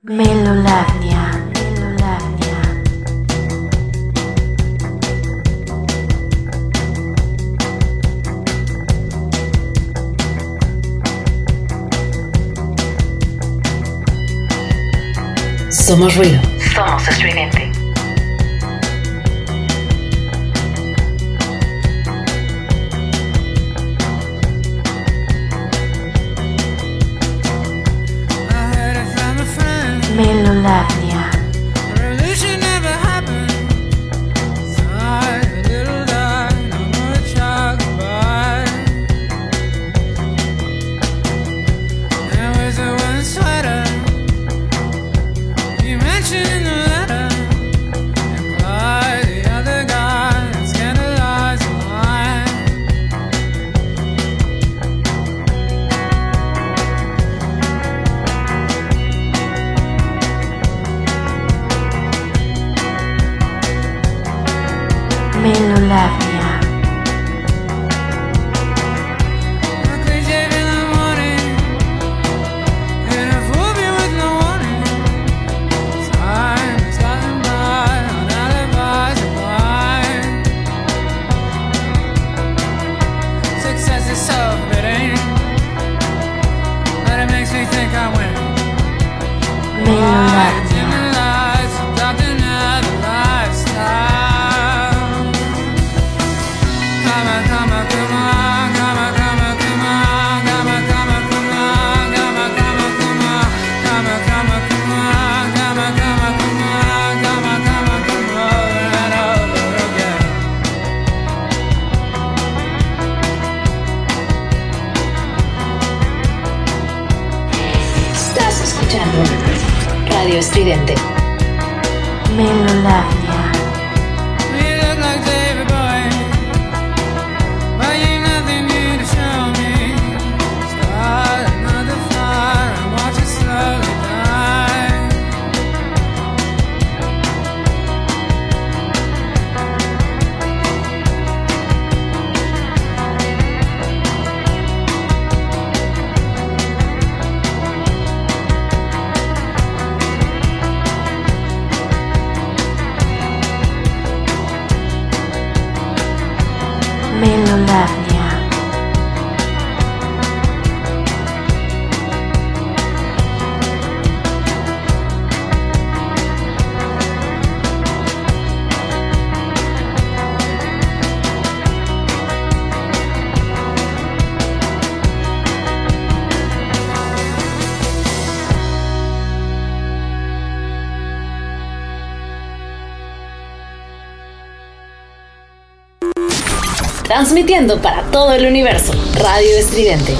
Melolagnia, Melolagnia. Somos ruido. Somos estridente. Transmitiendo para todo el universo. Radio Estridente.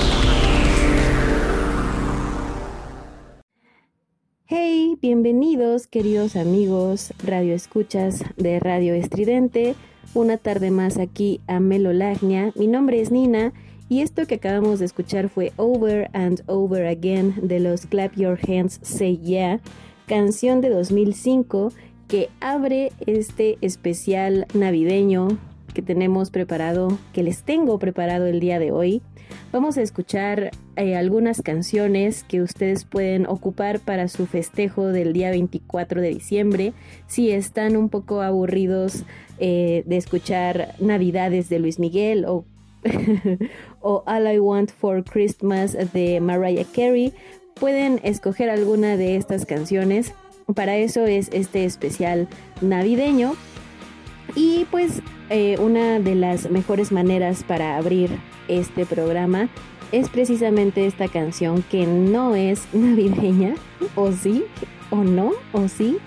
Hey, bienvenidos queridos amigos Radio Escuchas de Radio Estridente. Una tarde más aquí a Melolagnia. Mi nombre es Nina y esto que acabamos de escuchar fue Over and Over Again de los Clap Your Hands Say Yeah, canción de 2005 que abre este especial navideño que tenemos preparado, que les tengo preparado el día de hoy. Vamos a escuchar eh, algunas canciones que ustedes pueden ocupar para su festejo del día 24 de diciembre. Si están un poco aburridos eh, de escuchar Navidades de Luis Miguel o, o All I Want for Christmas de Mariah Carey, pueden escoger alguna de estas canciones. Para eso es este especial navideño. Y pues eh, una de las mejores maneras para abrir este programa es precisamente esta canción que no es navideña, o sí, o no, o sí.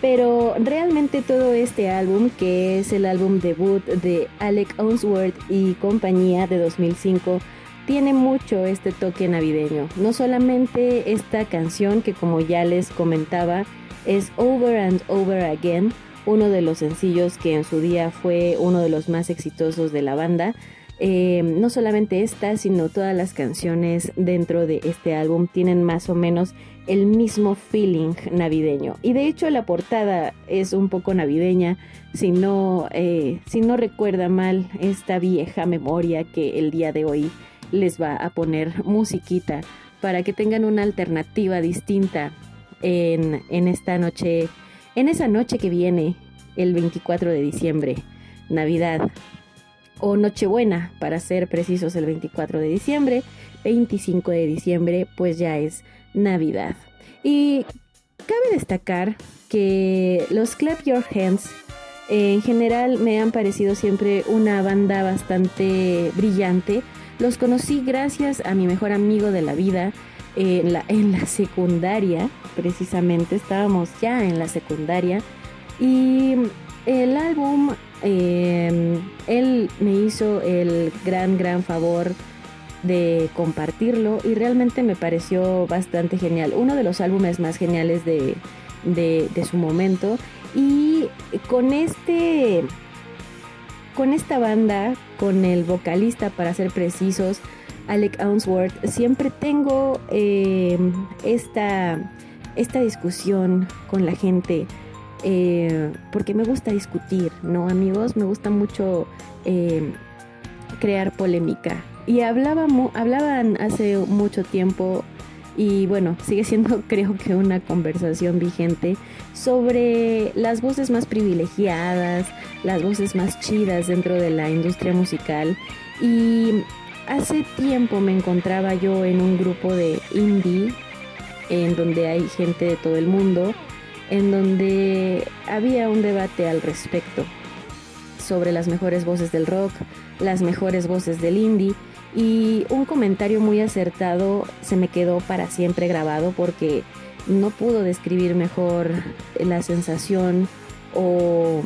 Pero realmente todo este álbum, que es el álbum debut de Alec Onsworth y compañía de 2005, tiene mucho este toque navideño. No solamente esta canción que como ya les comentaba es Over and Over Again, uno de los sencillos que en su día fue uno de los más exitosos de la banda. Eh, no solamente esta, sino todas las canciones dentro de este álbum tienen más o menos el mismo feeling navideño. Y de hecho la portada es un poco navideña, si no, eh, si no recuerda mal esta vieja memoria que el día de hoy les va a poner musiquita para que tengan una alternativa distinta en, en esta noche, en esa noche que viene, el 24 de diciembre, Navidad o Nochebuena, para ser precisos, el 24 de diciembre, 25 de diciembre, pues ya es Navidad. Y cabe destacar que los Clap Your Hands en general me han parecido siempre una banda bastante brillante. Los conocí gracias a mi mejor amigo de la vida en la, en la secundaria, precisamente. Estábamos ya en la secundaria. Y el álbum, eh, él me hizo el gran, gran favor de compartirlo y realmente me pareció bastante genial. Uno de los álbumes más geniales de, de, de su momento. Y con este. Con esta banda, con el vocalista, para ser precisos, Alec Ounsworth, siempre tengo eh, esta, esta discusión con la gente. Eh, porque me gusta discutir, ¿no, amigos? Me gusta mucho eh, crear polémica. Y hablaba hablaban hace mucho tiempo y bueno, sigue siendo creo que una conversación vigente sobre las voces más privilegiadas, las voces más chidas dentro de la industria musical y hace tiempo me encontraba yo en un grupo de indie en donde hay gente de todo el mundo, en donde había un debate al respecto sobre las mejores voces del rock, las mejores voces del indie y un comentario muy acertado se me quedó para siempre grabado porque no pudo describir mejor la sensación o,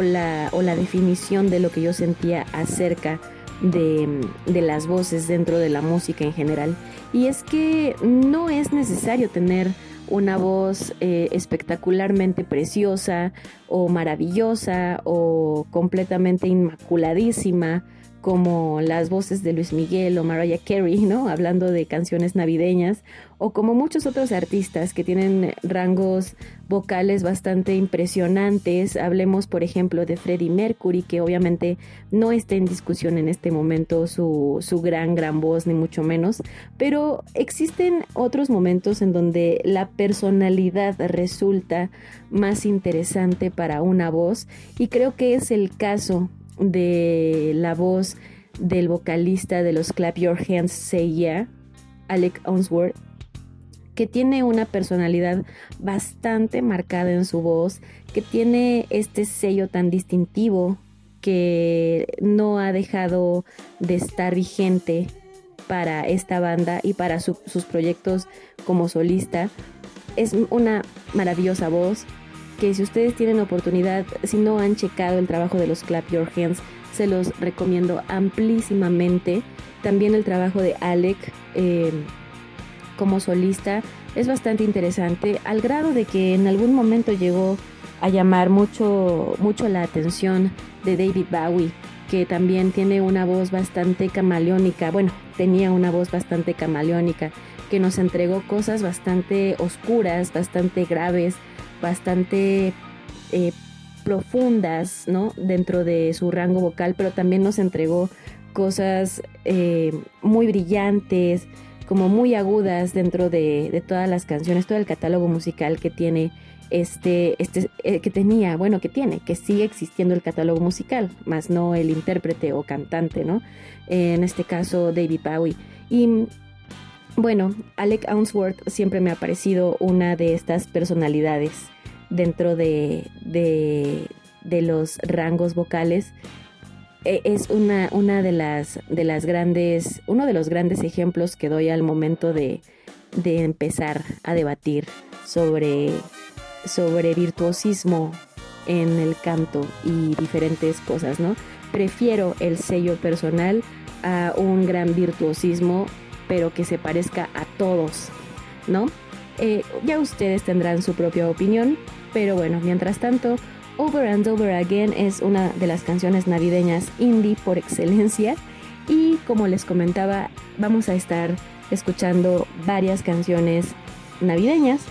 la, o la definición de lo que yo sentía acerca de, de, las voces dentro de la música en general. Y es que no es necesario tener una voz eh, espectacularmente preciosa o maravillosa o completamente inmaculadísima como las voces de Luis Miguel o Mariah Carey, ¿no? Hablando de canciones navideñas, o como muchos otros artistas que tienen rangos vocales bastante impresionantes. Hablemos, por ejemplo, de Freddie Mercury, que obviamente no está en discusión en este momento su, su gran, gran voz, ni mucho menos, pero existen otros momentos en donde la personalidad resulta más interesante para una voz, y creo que es el caso de la voz del vocalista de los Clap Your Hands Say Yeah, Alec Onsworth, que tiene una personalidad bastante marcada en su voz, que tiene este sello tan distintivo que no ha dejado de estar vigente para esta banda y para sus proyectos como solista. Es una maravillosa voz, que si ustedes tienen oportunidad, si no han checado el trabajo de los Clap Your Hands, se los recomiendo amplísimamente. También el trabajo de Alec eh, como solista es bastante interesante, al grado de que en algún momento llegó a llamar mucho, mucho la atención de David Bowie, que también tiene una voz bastante camaleónica, bueno, tenía una voz bastante camaleónica, que nos entregó cosas bastante oscuras, bastante graves, bastante eh, profundas, ¿no? Dentro de su rango vocal, pero también nos entregó cosas eh, muy brillantes, como muy agudas dentro de, todas las canciones, todo el catálogo musical que tiene este, este eh, que tenía, bueno, que tiene, que sigue existiendo el catálogo musical, más no el intérprete o cantante, ¿no? en este caso David Bowie. Y bueno, Alec Ounsworth siempre me ha parecido una de estas personalidades dentro de, de, los rangos vocales. E, es una, una de, las, de las grandes, uno de los grandes ejemplos que doy al momento de, de empezar a debatir sobre, sobre virtuosismo en el canto y diferentes cosas, ¿no? Prefiero el sello personal a un gran virtuosismo pero que se parezca a todos, ¿no? Eh, ya ustedes tendrán su propia opinión, pero bueno, mientras tanto, Over and Over Again es una de las canciones navideñas indie por excelencia y como les comentaba, vamos a estar escuchando varias canciones navideñas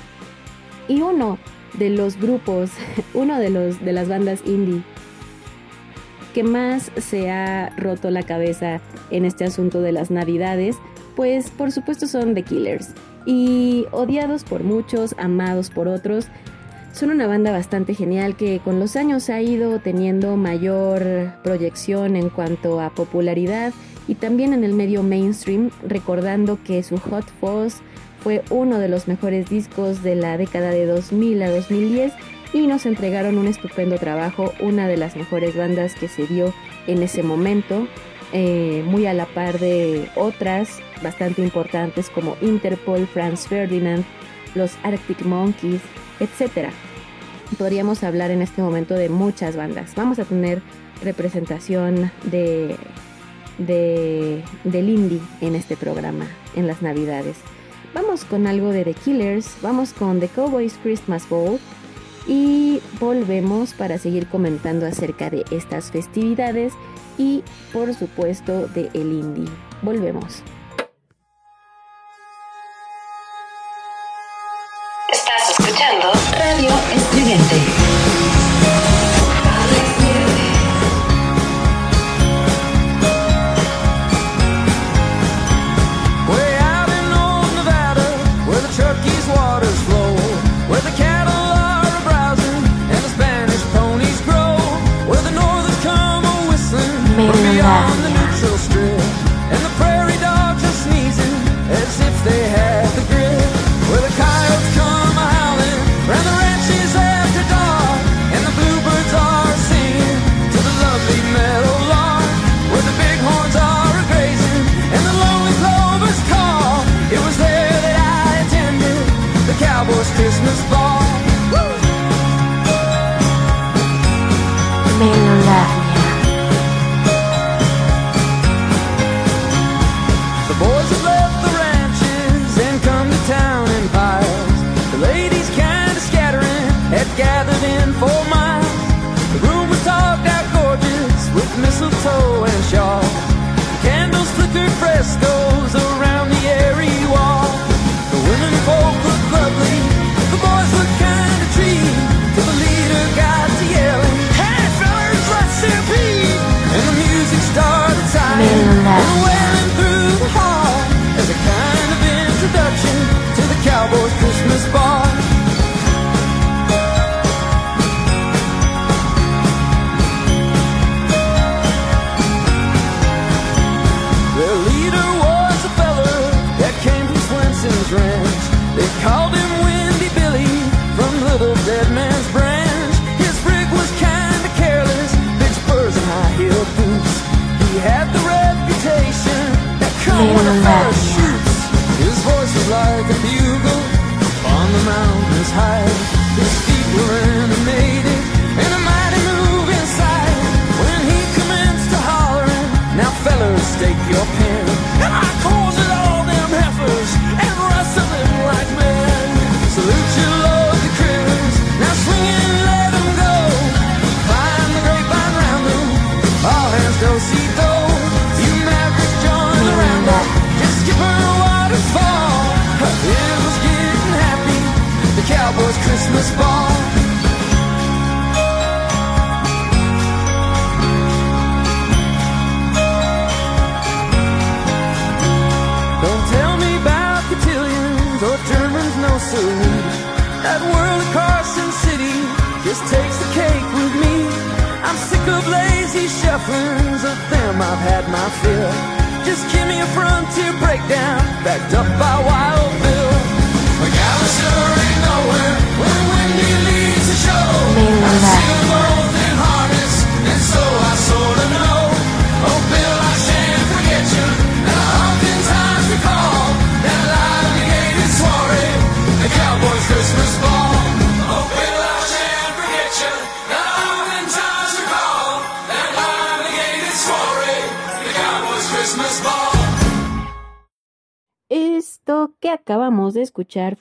y uno de los grupos, uno de los de las bandas indie que más se ha roto la cabeza en este asunto de las navidades pues por supuesto son The Killers. y odiados por muchos, amados por otros. Son una banda bastante genial que con los años ha ido teniendo mayor proyección en cuanto a popularidad y también en el medio mainstream, recordando que su Hot Fuzz fue uno de los mejores discos de la década de 2000 a 2010 y nos entregaron un estupendo trabajo, una de las mejores bandas que se dio en ese momento, eh, muy a la par de otras bastante importantes como Interpol, Franz Ferdinand, los Arctic Monkeys, etc. Podríamos hablar en este momento de muchas bandas. Vamos a tener representación de, de, del indie en este programa, en las navidades. Vamos con algo de The Killers, vamos con The Cowboys Christmas Bowl y volvemos para seguir comentando acerca de estas festividades y por supuesto de el indie. Volvemos. Estás escuchando Radio Estridente.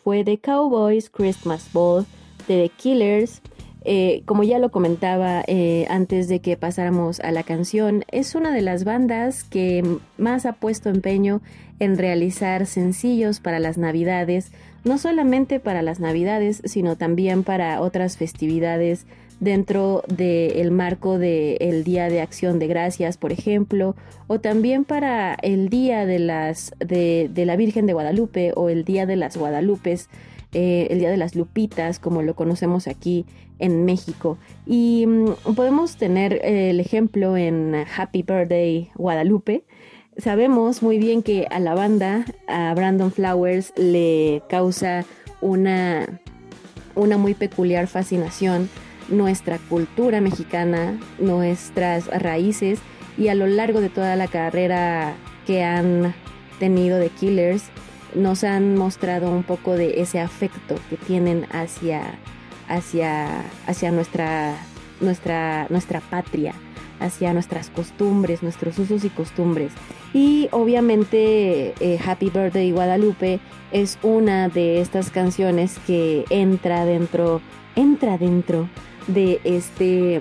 Fue The Cowboys Christmas Ball de The Killers. Eh, como ya lo comentaba eh, antes de que pasáramos a la canción, es una de las bandas que más ha puesto empeño en realizar sencillos para las navidades, no solamente para las navidades, sino también para otras festividades dentro del marco del Día de Acción de Gracias, por ejemplo, o también para el Día de, las, de, de la Virgen de Guadalupe o el Día de las Guadalupes, eh, el Día de las Lupitas, como lo conocemos aquí en México. Y mm, podemos tener el ejemplo en Happy Birthday Guadalupe. Sabemos muy bien que a la banda, a Brandon Flowers, le causa una, una muy peculiar fascinación nuestra cultura mexicana, nuestras raíces y a lo largo de toda la carrera que han tenido de Killers nos han mostrado un poco de ese afecto que tienen hacia, hacia, hacia nuestra, nuestra, nuestra patria, hacia nuestras costumbres, nuestros usos y costumbres. Y obviamente eh, Happy Birthday Guadalupe es una de estas canciones que entra dentro, entra dentro de este,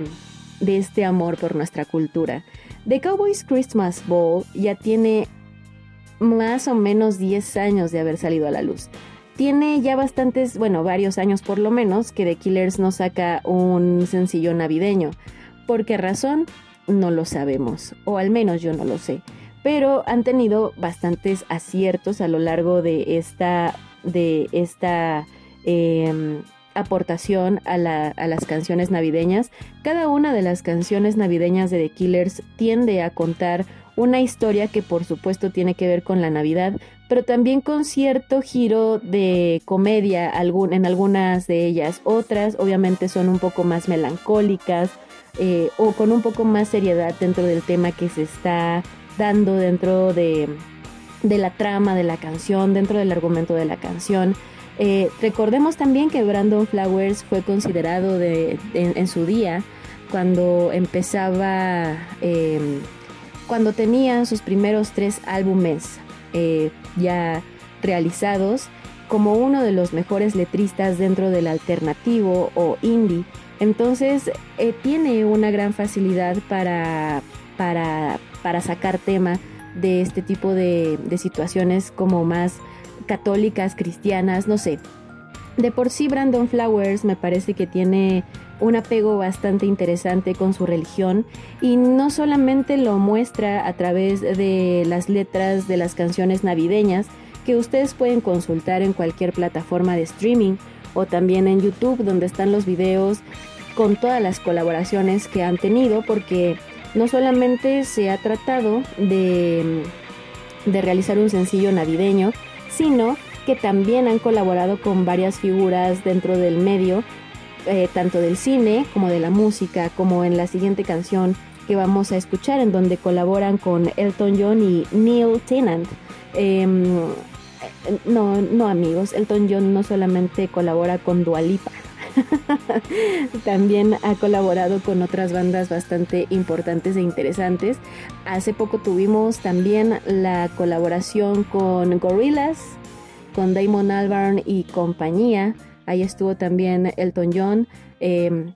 de este amor por nuestra cultura. The Cowboys Christmas Ball ya tiene más o menos 10 años de haber salido a la luz. Tiene ya bastantes, bueno, varios años por lo menos, que The Killers no saca un sencillo navideño. ¿Por qué razón? No lo sabemos, o al menos yo no lo sé. Pero han tenido bastantes aciertos a lo largo de esta, de esta em, aportación a, a, las canciones navideñas. Cada una de las canciones navideñas de The Killers tiende a contar una historia que por supuesto tiene que ver con la Navidad, pero también con cierto giro de comedia en algunas de ellas. Otras obviamente son un poco más melancólicas eh, o con un poco más seriedad dentro del tema que se está dando dentro de, de la trama de la canción, dentro del argumento de la canción. Eh, recordemos también que Brandon Flowers fue considerado de, en, su día cuando empezaba... Eh, cuando tenía sus primeros tres álbumes eh, ya realizados como uno de los mejores letristas dentro del alternativo o indie. Entonces eh, tiene una gran facilidad para, para, sacar tema de este tipo de situaciones como más católicas, cristianas, no sé. De por sí Brandon Flowers me parece que tiene un apego bastante interesante con su religión y no solamente lo muestra a través de las letras de las canciones navideñas que ustedes pueden consultar en cualquier plataforma de streaming o también en YouTube donde están los videos con todas las colaboraciones que han tenido porque no solamente se ha tratado de, de realizar un sencillo navideño, sino que también han colaborado con varias figuras dentro del medio eh, tanto del cine como de la música, como en la siguiente canción que vamos a escuchar, en donde colaboran con Elton John y Neil Tennant. Em, no, no amigos, Elton John no solamente colabora con Dualipa, también ha colaborado con otras bandas bastante importantes e interesantes. Hace poco tuvimos también la colaboración con Gorillaz, con Damon Albarn y compañía. Ahí estuvo también Elton John. Em,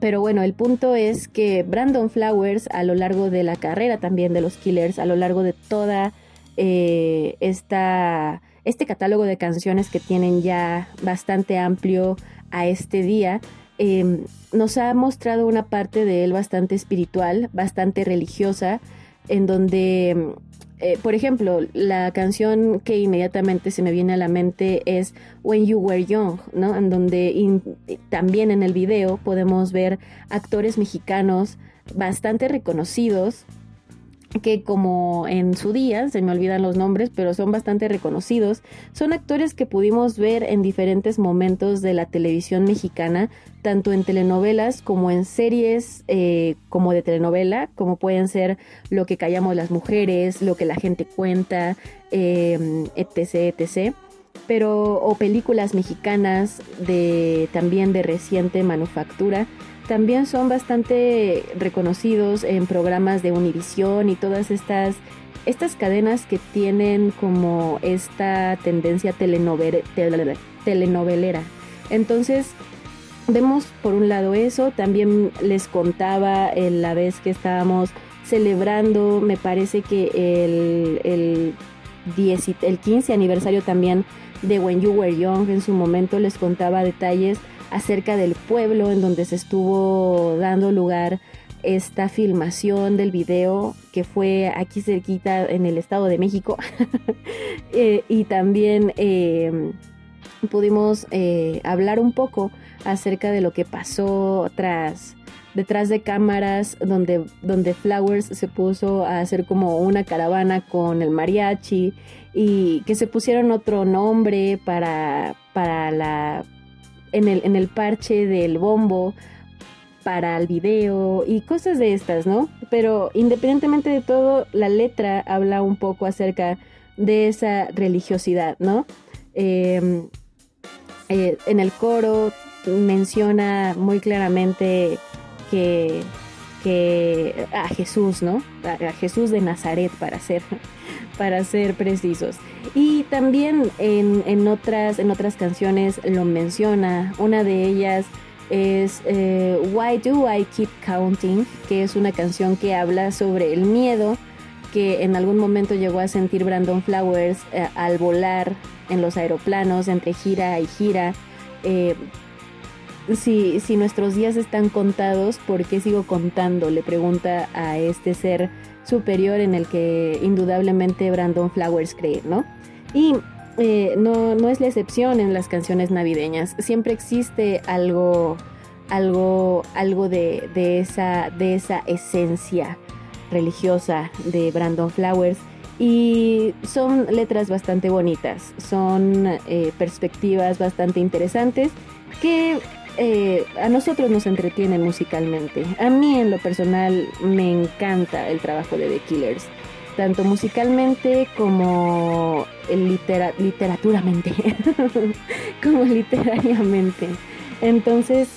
pero bueno, el punto es que Brandon Flowers a lo largo de la carrera también de los Killers, a lo largo de toda eh, esta, este catálogo de canciones que tienen ya bastante amplio a este día, em, nos ha mostrado una parte de él bastante espiritual, bastante religiosa, en donde eh, por ejemplo, la canción que inmediatamente se me viene a la mente es When You Were Young, ¿no? En donde también en el video podemos ver actores mexicanos bastante reconocidos que como en su día, se me olvidan los nombres, pero son bastante reconocidos, son actores que pudimos ver en diferentes momentos de la televisión mexicana, tanto en telenovelas como en series eh, como de telenovela, como pueden ser Lo que callamos las mujeres, Lo que la gente cuenta, eh, etc, etc. Pero, o películas mexicanas de también de reciente manufactura también son bastante reconocidos en programas de Univisión y todas estas, estas cadenas que tienen como esta tendencia telenovelera. Entonces, vemos por un lado eso, también les contaba en la vez que estábamos celebrando, me parece que el, el, el 15 aniversario también de When You Were Young, en su momento les contaba detalles acerca del pueblo en donde se estuvo dando lugar esta filmación del video que fue aquí cerquita en el Estado de México. Eh, y también eh, pudimos eh, hablar un poco acerca de lo que pasó tras detrás de cámaras donde, donde Flowers se puso a hacer como una caravana con el mariachi y que se pusieron otro nombre para, para la en el, en el parche del bombo para el video y cosas de estas, ¿no? Pero independientemente de todo, la letra habla un poco acerca de esa religiosidad, ¿no? Eh, eh, en el coro menciona muy claramente que, a Jesús, ¿no? A, Jesús de Nazaret para ser, para ser precisos. Y también en, en, otras, en otras canciones lo menciona. Una de ellas es eh, Why Do I Keep Counting, que es una canción que habla sobre el miedo que en algún momento llegó a sentir Brandon Flowers eh, al volar en los aeroplanos entre gira y gira. Eh, si, nuestros días están contados, ¿por qué sigo contando? Le pregunta a este ser superior en el que indudablemente Brandon Flowers cree, ¿no? Y eh, no, no, es la excepción en las canciones navideñas. Siempre existe algo, algo, algo de, de, esa, de esa esencia religiosa de Brandon Flowers. Y son letras bastante bonitas, son eh, perspectivas bastante interesantes que eh, a nosotros nos entretienen musicalmente. A mí en lo personal me encanta el trabajo de The Killers tanto musicalmente como litera literaturamente, como literariamente. Entonces,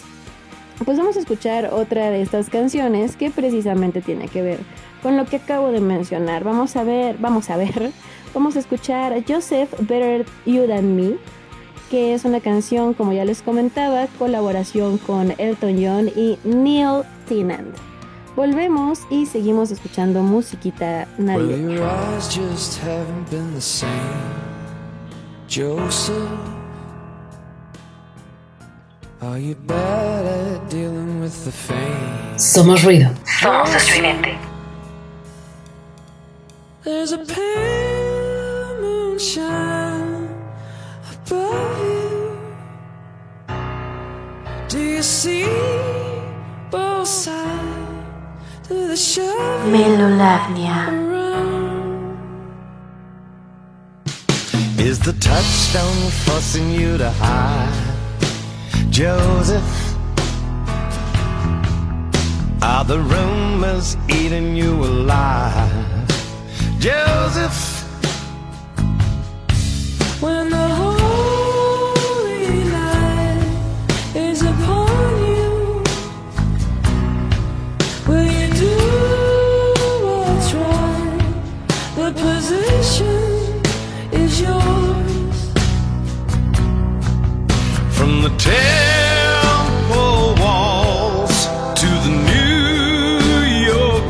pues vamos a escuchar otra de estas canciones que precisamente tiene que ver con lo que acabo de mencionar. Vamos a ver, vamos a ver, vamos a escuchar Joseph Better You Than Me, que es una canción, como ya les comentaba, colaboración con Elton John y Neil Tennant. Volvemos y seguimos escuchando musiquita navideña. Somos ruido. Somos estridente. There's a pale moonshine above Melolavnia. Is the touchstone forcing you to hide, Joseph? Are the rumors eating you alive, Joseph? When the holy temple walls to the New York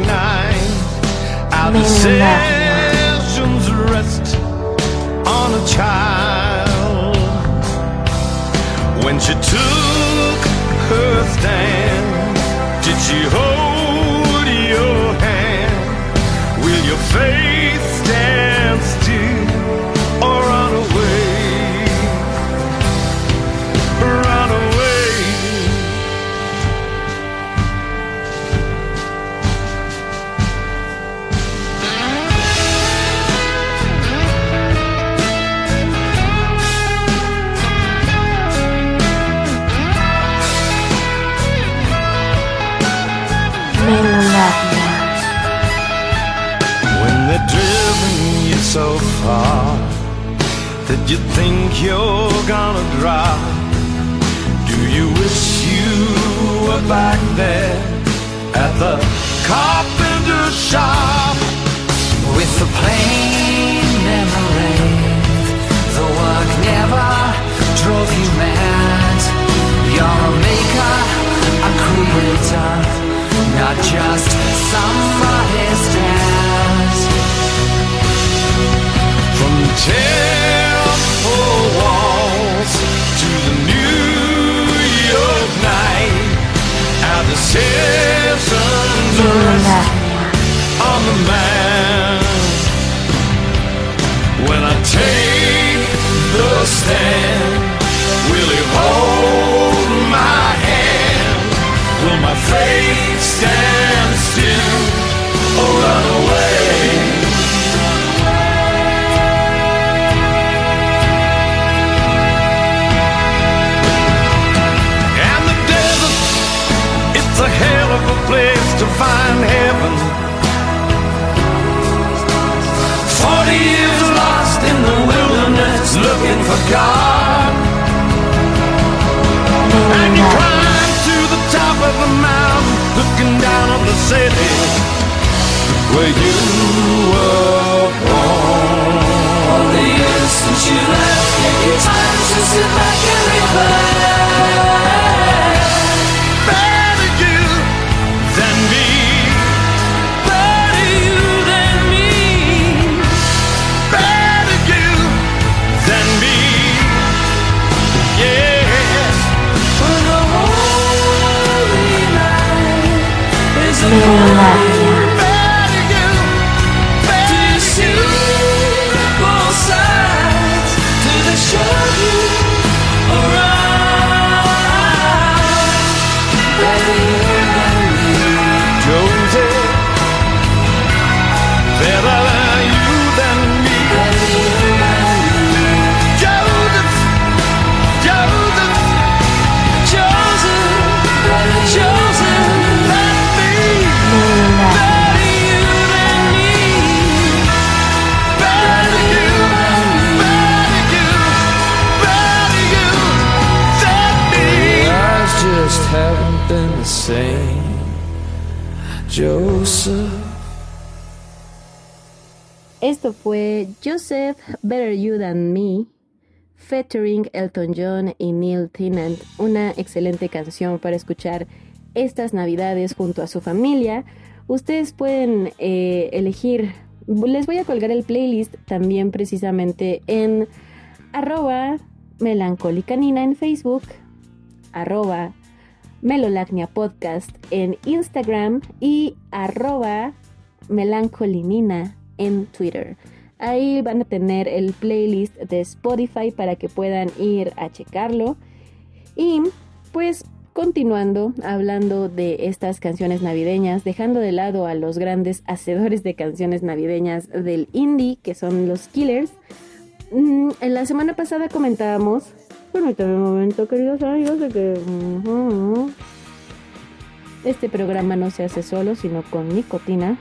you think you're gonna drop. Do you wish you were back there at the carpenter shop With the plain memory, the work never drove you mad. You're a maker, a creator, not just somebody's dad. from temple Melolagnia. on the man. When I take the stand, will he hold my hand? Will my faith stand still or run away? Find heaven. Forty years lost in the wilderness looking for God. And you climb to the top of the mountain looking down on the city where you were born. All the years since you left, you time to sit back and reflect. Is Melolagnia. Esto fue Joseph Better You Than Me, featuring Elton John y Neil Tennant, una excelente canción para escuchar estas navidades junto a su familia. Ustedes pueden eh, elegir, les voy a colgar el playlist también precisamente en arroba en Facebook, arroba melolagnia podcast en Instagram y arroba melancolinina en Twitter. Ahí van a tener el playlist de Spotify para que puedan ir a checarlo. Y pues continuando hablando de estas canciones navideñas, dejando de lado a los grandes hacedores de canciones navideñas del indie, que son los Killers. mm, En la semana pasada comentábamos, permítame un momento, queridos amigos, de que este programa no se hace solo, sino con nicotina.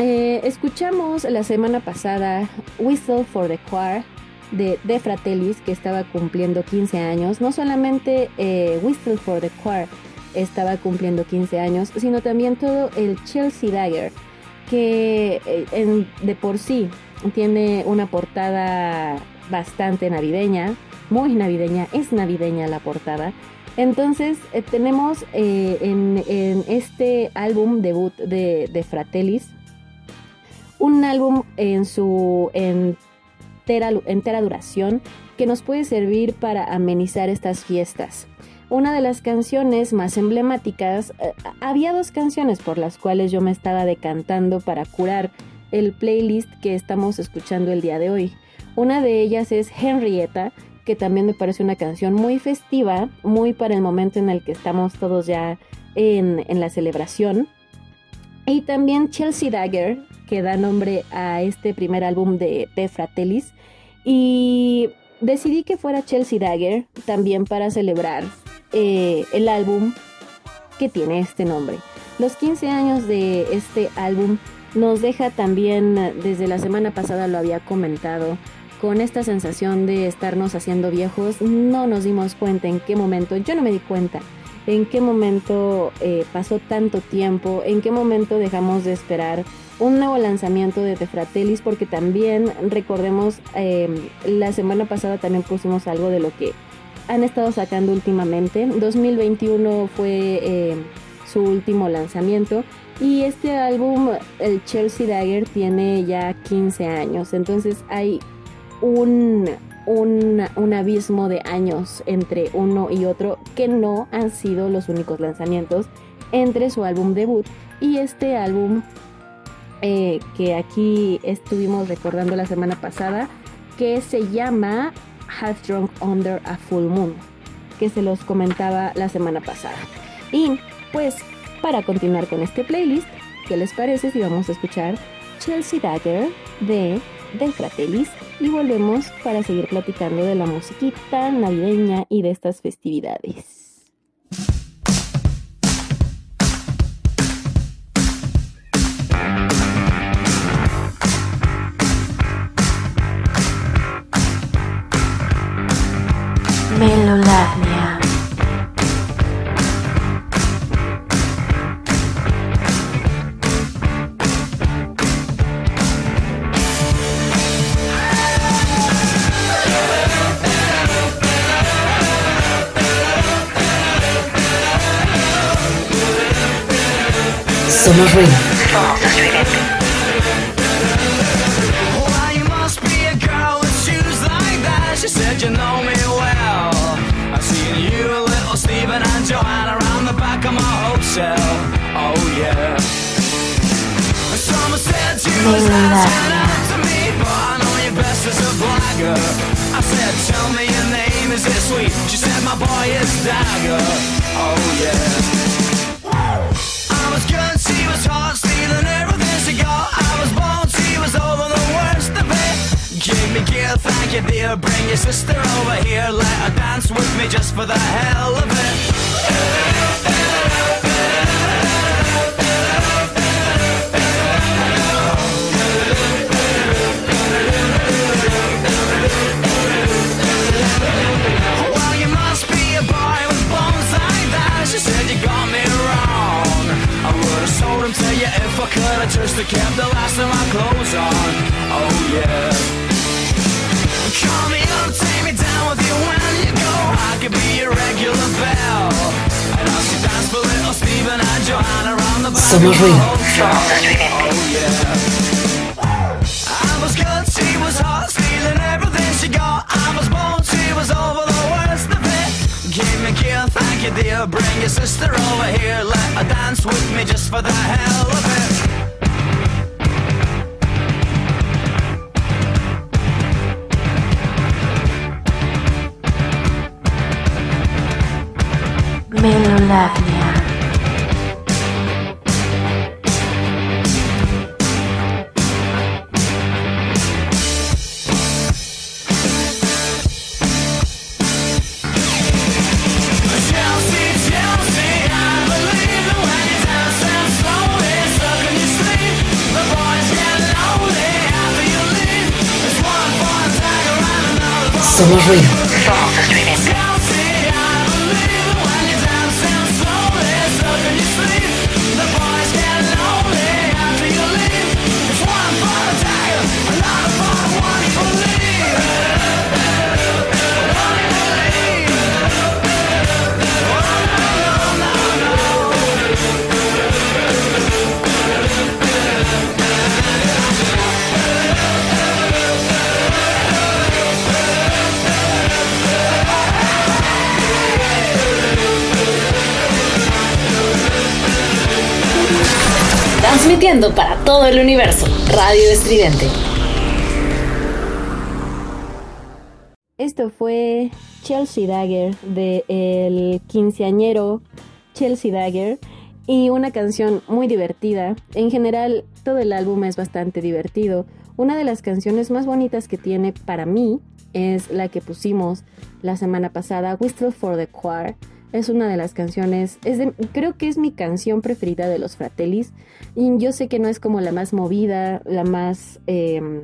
Eh, escuchamos la semana pasada Whistle for the Choir de De Fratellis, que estaba cumpliendo 15 años. No solamente eh, Whistle for the Choir estaba cumpliendo 15 años, sino también todo el Chelsea Dagger, que eh, de por sí tiene una portada bastante navideña, muy navideña, es navideña la portada. Entonces tenemos en, en este álbum debut de, de Fratellis un álbum en su entera, duración que nos puede servir para amenizar estas fiestas. Una de las canciones más emblemáticas, eh, había dos canciones por las cuales yo me estaba decantando para curar el playlist que estamos escuchando el día de hoy. Una de ellas es Henrietta, que también me parece una canción muy festiva, muy para el momento en el que estamos todos ya en la celebración. Y también Chelsea Dagger, que da nombre a este primer álbum de, de Fratellis. Y decidí que fuera Chelsea Dagger también para celebrar eh, el álbum que tiene este nombre. Los 15 años de este álbum nos deja también, desde la semana pasada lo había comentado, con esta sensación de estarnos haciendo viejos. No nos dimos cuenta en qué momento, yo no me di cuenta en qué momento eh, pasó tanto tiempo, en qué momento dejamos de esperar un nuevo lanzamiento de The Fratellis, porque también recordemos, eh, la semana pasada también pusimos algo de lo que han estado sacando últimamente. 2021 fue eh, su último lanzamiento. Y este álbum, el Chelsea Dagger, tiene ya 15 años, entonces hay un, un, un abismo de años entre uno y otro que no han sido los únicos lanzamientos entre su álbum debut y este álbum eh, que aquí estuvimos recordando la semana pasada que se llama Half Drunk Under a Full Moon que se los comentaba la semana pasada. Y pues para continuar con este playlist ¿qué les parece si vamos a escuchar Chelsea Dagger de The Fratellis y volvemos para seguir platicando de la musiquita navideña y de estas festividades. Oh, me, but I know you best as a blagger. I said, tell me your name, is it sweet? She said, my boy is Dagger. Oh yeah. Was she was hot, stealing everything she got. I was bold, she was over the worst of it. Give me thank you dear. Bring your sister over here, let her dance with me just for the hell of it. Well, you must be a boy with bones like that. She said you got me him if I could. I just have kept the last of my clothes on. Oh yeah. Call me up, take me down with you when you go. I could be your regular bell. And I'll see dance for little Stephen and Joanna around the back Somos of my hotel. Oh yeah. I was good, she was hot, stealing everything she got. I was bold, she was over the thank you dear. Bring your sister over here, let her dance with me just for the hell of it. Melolagnia. Another for Somos ruido. Para todo el universo. Radio Estridente. Esto fue Chelsea Dagger de el quinceañero Chelsea Dagger y una canción muy divertida. En general, todo el álbum es bastante divertido. Una de las canciones más bonitas que tiene para mí es la que pusimos la semana pasada, Whistle for the Choir. Es una de las canciones, es de- creo que es mi canción preferida de los Fratellis. Y yo sé que no es como la más movida, la más... em,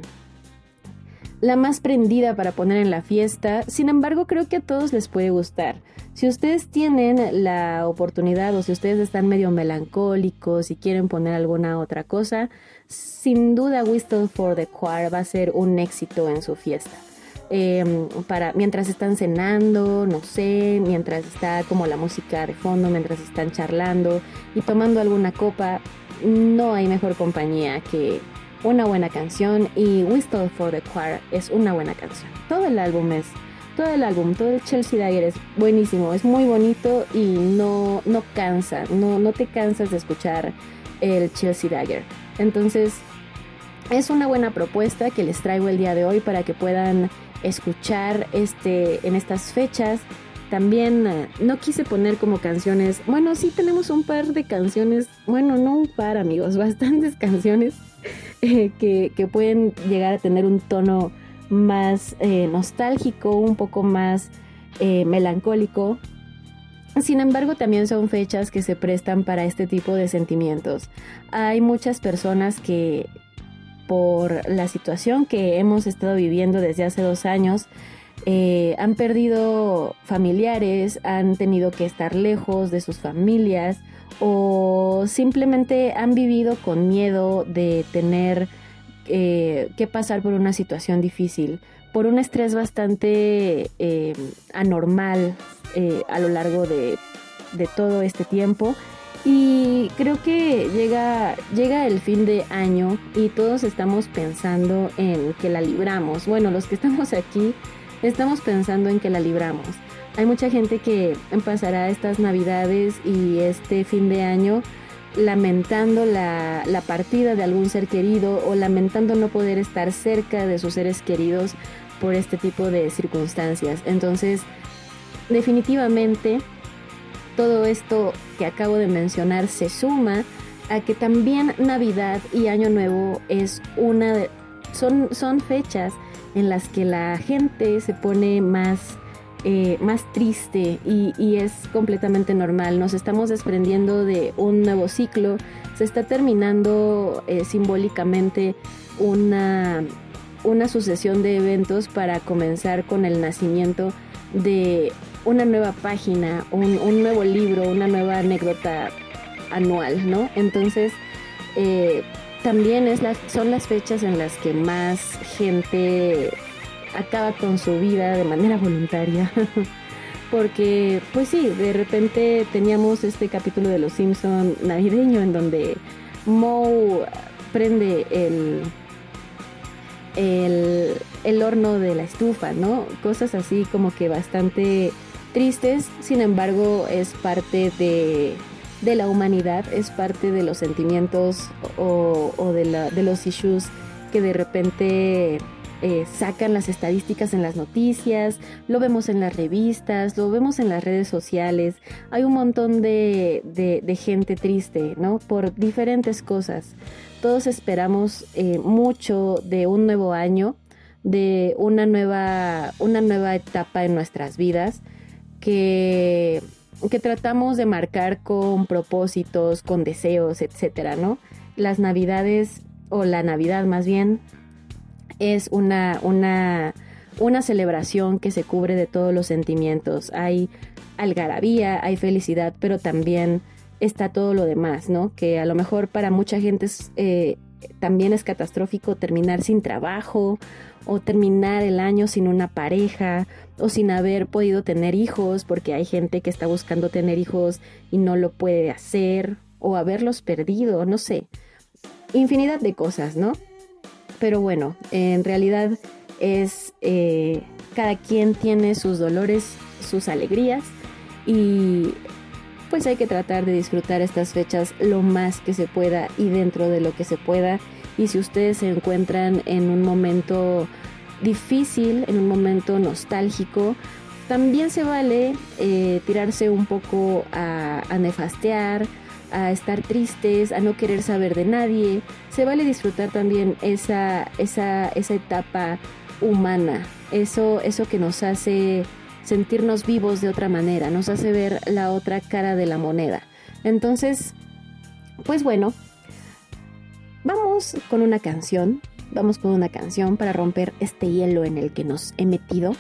la más prendida para poner en la fiesta. Sin embargo, creo que a todos les puede gustar. Si ustedes tienen la oportunidad o si ustedes están medio melancólicos y quieren poner alguna otra cosa, sin duda Whistle for the Choir va a ser un éxito en su fiesta. Para mientras están cenando, no sé, mientras está como la música de fondo, mientras están charlando y tomando alguna copa, no hay mejor compañía que una buena canción y Whistle for the Choir es una buena canción. Todo el álbum es, todo el álbum, todo el Chelsea Dagger es buenísimo, es muy bonito y no, no cansa, no, no te cansas de escuchar el Chelsea Dagger. Entonces, es una buena propuesta que les traigo el día de hoy para que puedan escuchar este, en estas fechas. También eh, no quise poner como canciones, bueno, sí tenemos un par de canciones, bueno, no un par amigos, bastantes canciones eh, que, que pueden llegar a tener un tono más eh, nostálgico, un poco más melancólico. Sin embargo, también son fechas que se prestan para este tipo de sentimientos. Hay muchas personas que por la situación que hemos estado viviendo desde hace dos años, eh, han perdido familiares, han tenido que estar lejos de sus familias o simplemente han vivido con miedo de tener eh, que pasar por una situación difícil, por un estrés bastante eh, anormal eh, a lo largo de, de todo este tiempo. Y creo que llega, llega el fin de año y todos estamos pensando en que la libramos. Bueno, los que estamos aquí estamos pensando en que la libramos. Hay mucha gente que pasará estas navidades y este fin de año lamentando la, la, partida de algún ser querido o lamentando no poder estar cerca de sus seres queridos por este tipo de circunstancias. Entonces, definitivamente, todo esto que acabo de mencionar se suma a que también Navidad y Año Nuevo es una de, son, son fechas en las que la gente se pone más eh, más triste y, es completamente normal. Nos estamos desprendiendo de un nuevo ciclo, se está terminando eh, simbólicamente una, una sucesión de eventos para comenzar con el nacimiento de una nueva página, un, un nuevo libro, una nueva anécdota anual, ¿no? Entonces, eh, también son las fechas en las que más gente acaba con su vida de manera voluntaria. Porque, pues sí, de repente teníamos este capítulo de Los Simpson navideño en donde Moe prende el, el, el horno de la estufa, ¿no? Cosas así como que bastante tristes, sin embargo es parte de, de la humanidad, es parte de los sentimientos o, de los issues que de repente eh, sacan las estadísticas en las noticias, lo vemos en las revistas, lo vemos en las redes sociales. Hay un montón de, de, de gente triste, ¿no? Por diferentes cosas. Todos esperamos eh, mucho de un nuevo año, de una nueva, una nueva etapa en nuestras vidas que, tratamos de marcar con propósitos, con deseos, etcétera, ¿no? Las navidades, o la Navidad más bien, es una, una, una celebración que se cubre de todos los sentimientos. Hay algarabía, hay felicidad, pero también está todo lo demás, ¿no? Que a lo mejor para mucha gente es, eh, también es catastrófico terminar sin trabajo o terminar el año sin una pareja o sin haber podido tener hijos porque hay gente que está buscando tener hijos y no lo puede hacer o haberlos perdido, no sé. Infinidad de cosas, ¿no? Pero bueno, en realidad es eh, cada quien tiene sus dolores, sus alegrías y pues hay que tratar de disfrutar estas fechas lo más que se pueda y dentro de lo que se pueda. Y si ustedes se encuentran en un momento difícil, en un momento nostálgico, también se vale eh, tirarse un poco a, a nefastear, a estar tristes, a no querer saber de nadie. Se vale disfrutar también esa, esa, esa etapa humana, eso, eso que nos hace sentirnos vivos de otra manera, nos hace ver la otra cara de la moneda. Entonces, pues bueno, vamos con una canción, vamos con una canción para romper este hielo en el que nos he metido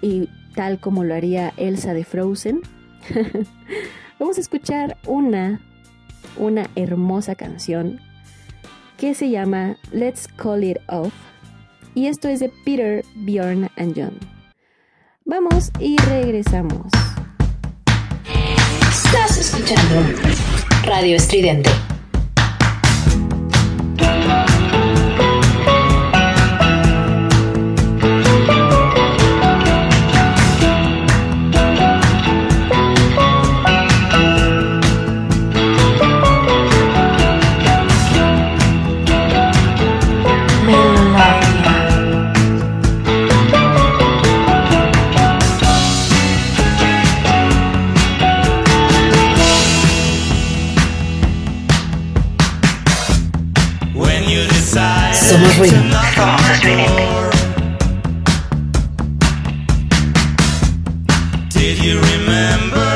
y tal como lo haría Elsa de Frozen. Vamos a escuchar una, una hermosa canción que se llama Let's Call It Off. Y esto es de Peter, Bjorn and John. Vamos y regresamos. Estás escuchando Radio Estridente. Free. Somos estridente. Did you remember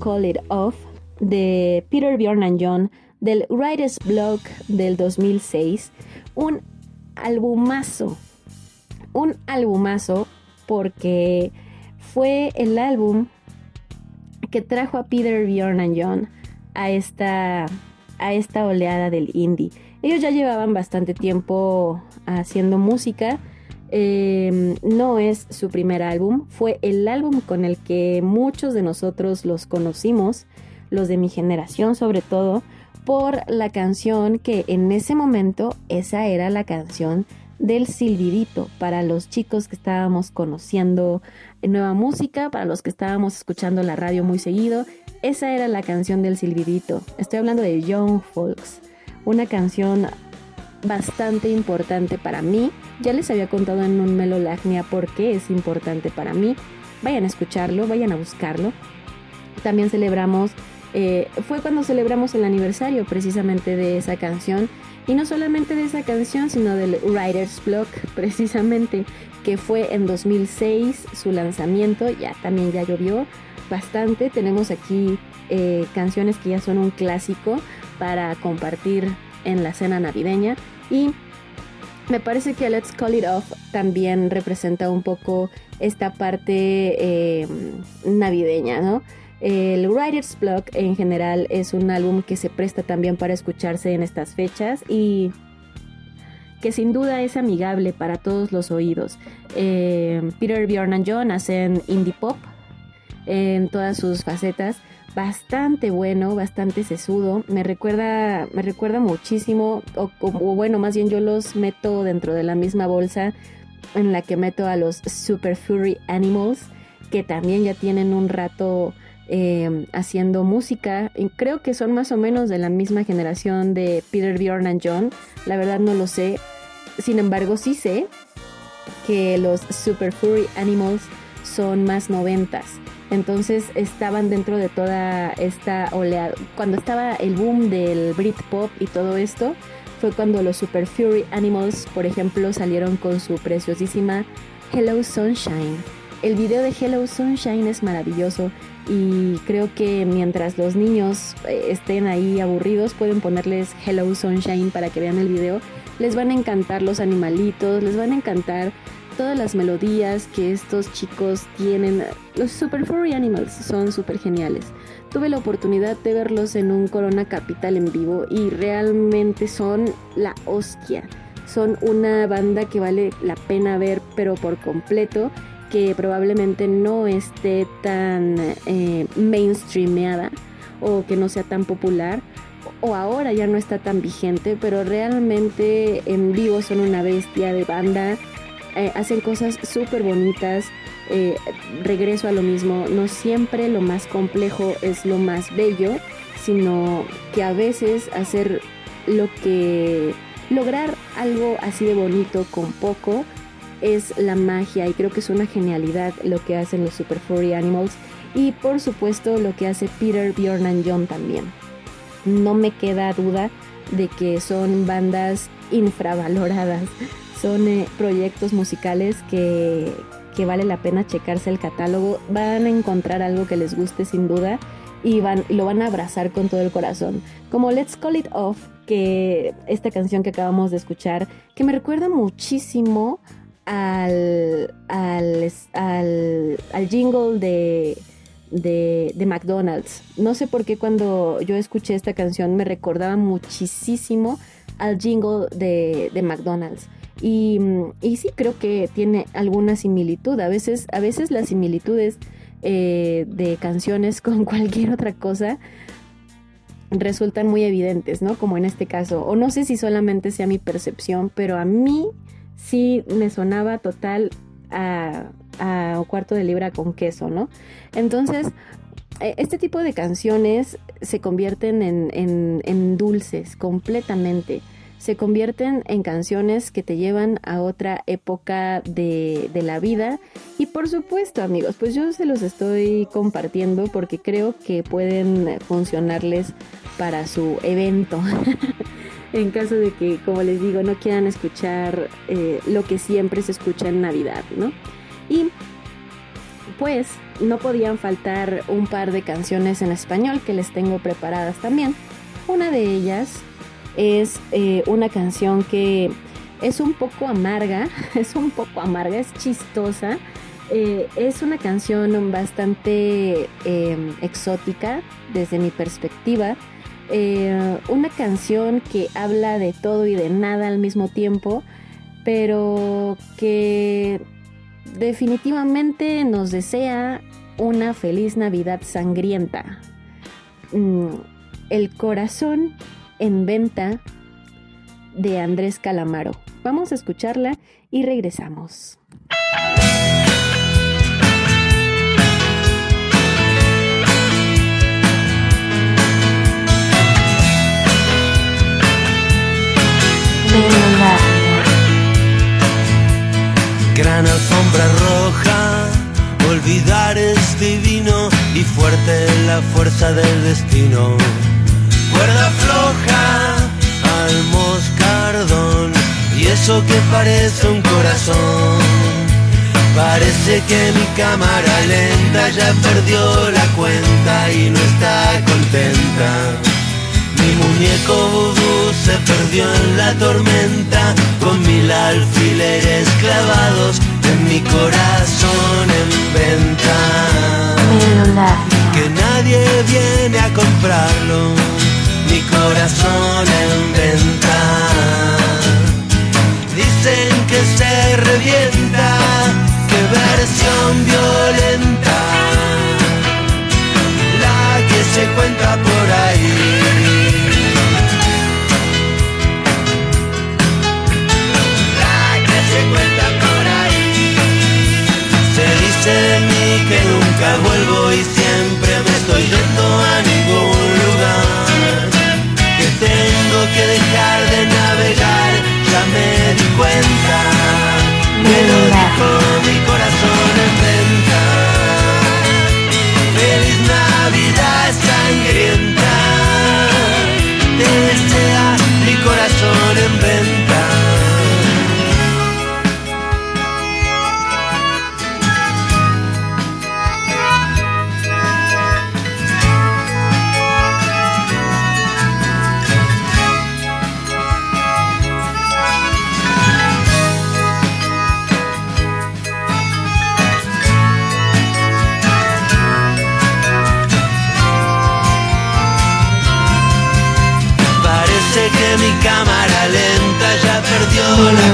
Call It Off de Peter Bjorn and John del Writer's Block del 2006. Un albumazo. Un albumazo porque fue el álbum que trajo a Peter Bjorn and John a esta, a esta oleada del indie. Ellos ya llevaban bastante tiempo haciendo música. Eh, no es su primer álbum, fue el álbum con el que muchos de nosotros los conocimos, los de mi generación sobre todo, por la canción que en ese momento esa era la canción del silbidito para los chicos que estábamos conociendo nueva música, para los que estábamos escuchando la radio muy seguido, esa era la canción del silbidito. Estoy hablando de Young Folks, una canción bastante importante para mí. Ya les había contado en un Melolagnia por qué es importante para mí. Vayan a escucharlo, vayan a buscarlo. También celebramos, eh, fue cuando celebramos el aniversario precisamente de esa canción. Y no solamente de esa canción, sino del Writer's Block, precisamente, que fue en 2006 su lanzamiento. Ya también ya llovió bastante. Tenemos aquí eh, canciones que ya son un clásico para compartir en la cena navideña y me parece que Let's Call It Off también representa un poco esta parte eh, navideña, ¿no? El Writer's Block en general es un álbum que se presta también para escucharse en estas fechas y que sin duda es amigable para todos los oídos. Eh, Peter Bjorn and John hacen indie pop en todas sus facetas bastante bueno, bastante sesudo. Me recuerda, me recuerda muchísimo, o, bueno, más bien yo los meto dentro de la misma bolsa en la que meto a los Super Furry Animals, que también ya tienen un rato eh, haciendo música. Y creo que son más o menos de la misma generación de Peter Bjorn and John. La verdad no lo sé. Sin embargo, sí sé que los Super Furry Animals son más noventas. Entonces estaban dentro de toda esta oleada. Cuando estaba el boom del Britpop y todo esto, fue cuando los Super Fury Animals, por ejemplo, salieron con su preciosísima Hello Sunshine. El video de Hello Sunshine es maravilloso y creo que mientras los niños eh, estén ahí aburridos pueden ponerles Hello Sunshine para que vean el video. Les van a encantar los animalitos, les van a encantar todas las melodías que estos chicos tienen. Los Super Furry Animals son súper geniales. Tuve la oportunidad de verlos en un Corona Capital en vivo y realmente son la hostia. Son una banda que vale la pena ver, pero por completo, que probablemente no esté tan eh, mainstreameada o que no sea tan popular o ahora ya no está tan vigente, pero realmente en vivo son una bestia de banda, eh, hacen cosas súper bonitas. eh, regreso a lo mismo, no siempre lo más complejo es lo más bello, sino que a veces hacer lo que lograr algo así de bonito con poco es la magia y creo que es una genialidad lo que hacen los Super Furry Animals y por supuesto lo que hace Peter, Bjorn and John también. No me queda duda de que son bandas infravaloradas, son eh, proyectos musicales que, que vale la pena checarse el catálogo, van a encontrar algo que les guste sin duda y van, lo van a abrazar con todo el corazón. Como Let's Call It Off, que esta canción que acabamos de escuchar, que me recuerda muchísimo al, al, al, jingle de, de, de, McDonald's. No sé por qué cuando yo escuché esta canción me recordaba muchísimo al jingle de, de McDonald's. Y, y, sí creo que tiene alguna similitud. A veces, a veces las similitudes eh, de canciones con cualquier otra cosa resultan muy evidentes, ¿no? Como en este caso. O no sé si solamente sea mi percepción, pero a mí sí me sonaba total a, cuarto de libra con queso, ¿no? Entonces, este tipo de canciones se convierten en, en, en dulces completamente se convierten en canciones que te llevan a otra época de, de, la vida. Y por supuesto, amigos, pues yo se los estoy compartiendo porque creo que pueden funcionarles para su evento. en caso de que, como les digo, no quieran escuchar eh, lo que siempre se escucha en Navidad, ¿no? Y pues no podían faltar un par de canciones en español que les tengo preparadas también. Una de ellas es eh, una canción que es un poco amarga, es un poco amarga, es chistosa. Eh, es una canción bastante eh, exótica desde mi perspectiva. Eh, una canción que habla de todo y de nada al mismo tiempo, pero que definitivamente nos desea una feliz Navidad sangrienta. Mm, el corazón en venta de Andrés Calamaro. Vamos a escucharla y regresamos. Gran alfombra roja, olvidar es divino y fuerte la fuerza del destino cuerda floja al moscardón y eso que parece un corazón. Parece que mi cámara lenta ya perdió la cuenta y no está contenta. Mi muñeco vudú se perdió en la tormenta con mil alfileres clavados en mi corazón en venta. Que nadie viene a comprarlo mi corazón en venta. Dicen que se revienta, qué versión violenta, la que se cuenta por ahí. La que nunca vuelvo y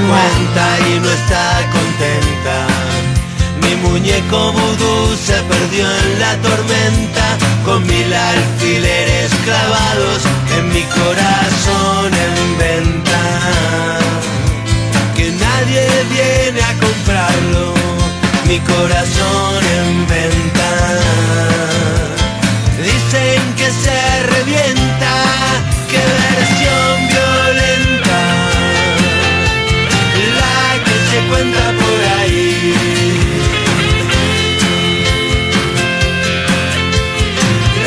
la cuenta y no está contenta. Mi muñeco vudú se perdió en la tormenta con mil alfileres clavados en mi corazón en venta. Que nadie viene a comprarlo, mi corazón en venta. Dicen que se cuenta por ahí.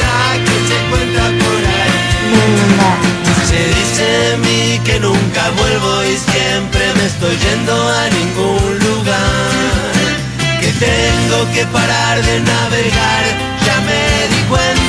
La que se cuenta por ahí. Se dice de mí que nunca vuelvo y siempre me estoy yendo a ningún lugar. Que tengo que parar de navegar, ya me di cuenta.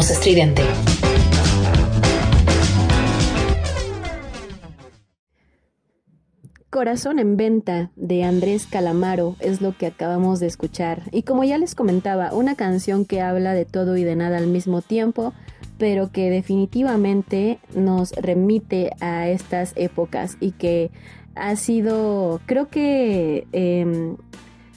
Estridente. Corazón en venta de Andrés Calamaro es lo que acabamos de escuchar. Y como ya les comentaba, una canción que habla de todo y de nada al mismo tiempo, pero que definitivamente nos remite a estas épocas y que ha sido, creo que, em,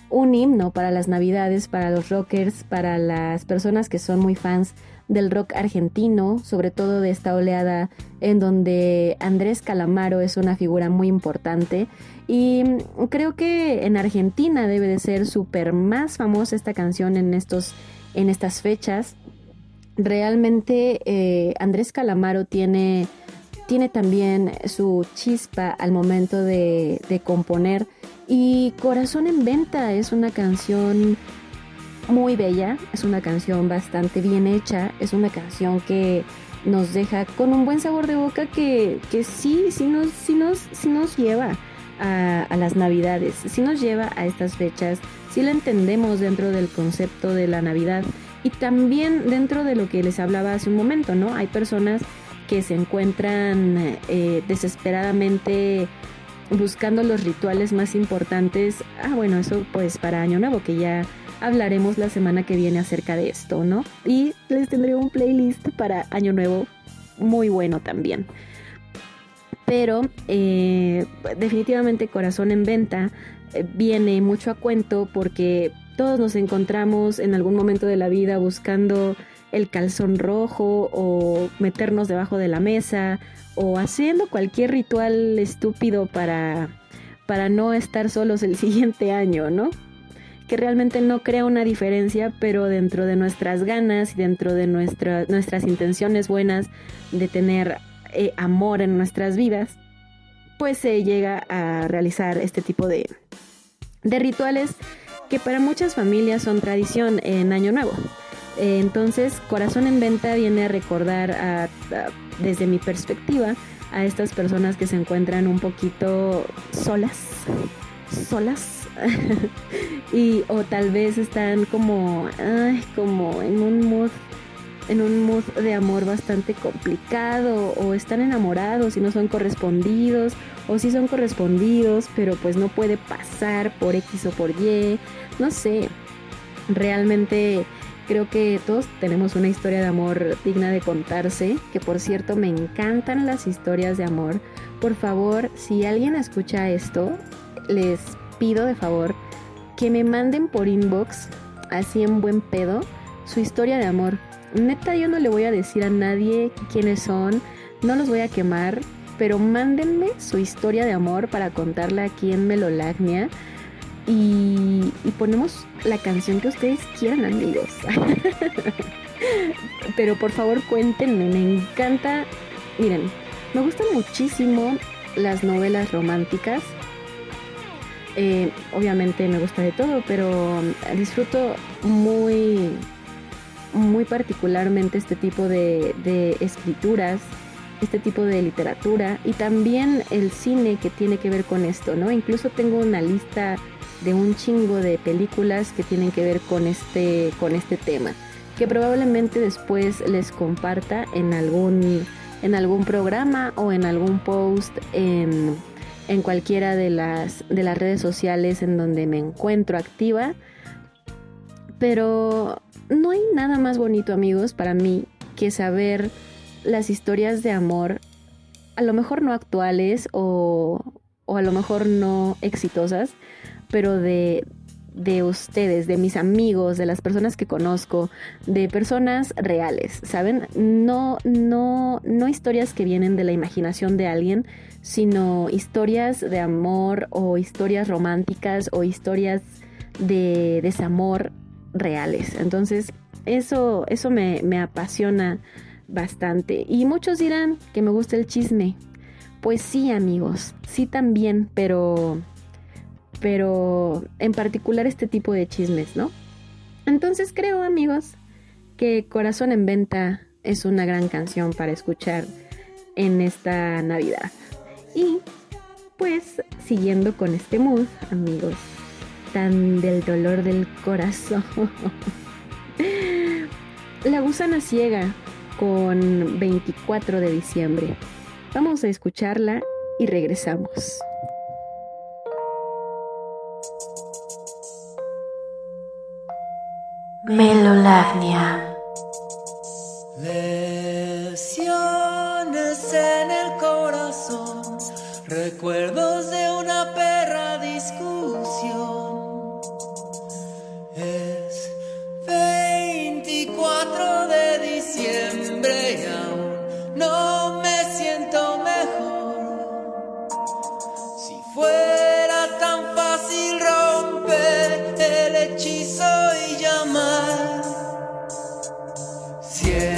un himno para las navidades, para los rockers, para las personas que son muy fans del rock argentino, sobre todo de esta oleada en donde Andrés Calamaro es una figura muy importante y creo que en Argentina debe de ser súper más famosa esta canción en estos en estas fechas. Realmente eh, Andrés Calamaro tiene tiene también su chispa al momento de componer y Corazón en Venta es una canción muy bella, es una canción bastante bien hecha, es una canción que nos deja con un buen sabor de boca que, que sí, sí nos, sí nos, sí nos lleva a, las navidades, sí nos lleva a estas fechas, sí la entendemos dentro del concepto de la Navidad y también dentro de lo que les hablaba hace un momento, ¿no? Hay personas que se encuentran eh, desesperadamente buscando los rituales más importantes. Ah, bueno, eso pues para Año Nuevo, que ya hablaremos la semana que viene acerca de esto, ¿no? Y les tendré un playlist para Año Nuevo muy bueno también. Pero eh, definitivamente Corazón en Venta eh, viene mucho a cuento porque todos nos encontramos en algún momento de la vida buscando el calzón rojo o meternos debajo de la mesa o haciendo cualquier ritual estúpido para, para no estar solos el siguiente año, ¿no? Que realmente no crea una diferencia, pero dentro de nuestras ganas y dentro de nuestra- nuestras intenciones buenas de tener eh, amor en nuestras vidas, pues se llega a realizar este tipo de, de rituales que para muchas familias son tradición en Año Nuevo. Eh, Entonces, Corazón en Venta viene a recordar, a- desde mi perspectiva, a estas personas que se encuentran un poquito solas, solas, y o tal vez están como, ay, como en un mood, en un mood de amor bastante complicado, o están enamorados y no son correspondidos, o sí son correspondidos, pero pues no puede pasar por X o por Y, no sé. Realmente creo que todos tenemos una historia de amor digna de contarse, que por cierto me encantan las historias de amor. Por favor, si alguien escucha esto, les pido de favor que me manden por inbox, así en buen pedo, su historia de amor. Neta, yo no le voy a decir a nadie quiénes son, no los voy a quemar, pero mándenme su historia de amor para contarla aquí en Melolagnia. Y, y ponemos la canción que ustedes quieran, amigos. pero por favor cuéntenme, me encanta. Miren, me gustan muchísimo las novelas románticas. Eh, obviamente me gusta de todo, pero disfruto muy, muy particularmente este tipo de, de escrituras, este tipo de literatura y también el cine que tiene que ver con esto, ¿no? Incluso tengo una lista de un chingo de películas que tienen que ver con este, con este tema, que probablemente después les comparta en algún, en algún programa o en algún post en, en cualquiera de las, de las redes sociales en donde me encuentro activa. Pero no hay nada más bonito, amigos, para mí que saber las historias de amor, a lo mejor no actuales o, o a lo mejor no exitosas, pero de, de ustedes, de mis amigos, de las personas que conozco, de personas reales, ¿saben? No, no, no historias que vienen de la imaginación de alguien, sino historias de amor o historias románticas o historias de desamor reales. Entonces, eso, eso me, me apasiona bastante. Y muchos dirán que me gusta el chisme. Pues sí, amigos, sí también, pero pero en particular este tipo de chismes, ¿no? Entonces creo, amigos, que Corazón en Venta es una gran canción para escuchar en esta Navidad. Y pues siguiendo con este mood, amigos, tan del dolor del corazón. La gusana ciega con 24 de diciembre. Vamos a escucharla y regresamos. Melolagnia. Lesiones en el corazón, recuerdos de una perra discusión. Es 24 de diciembre y aún no me siento mejor. Si fuera tan fácil romper el hechizo y llamar. Siento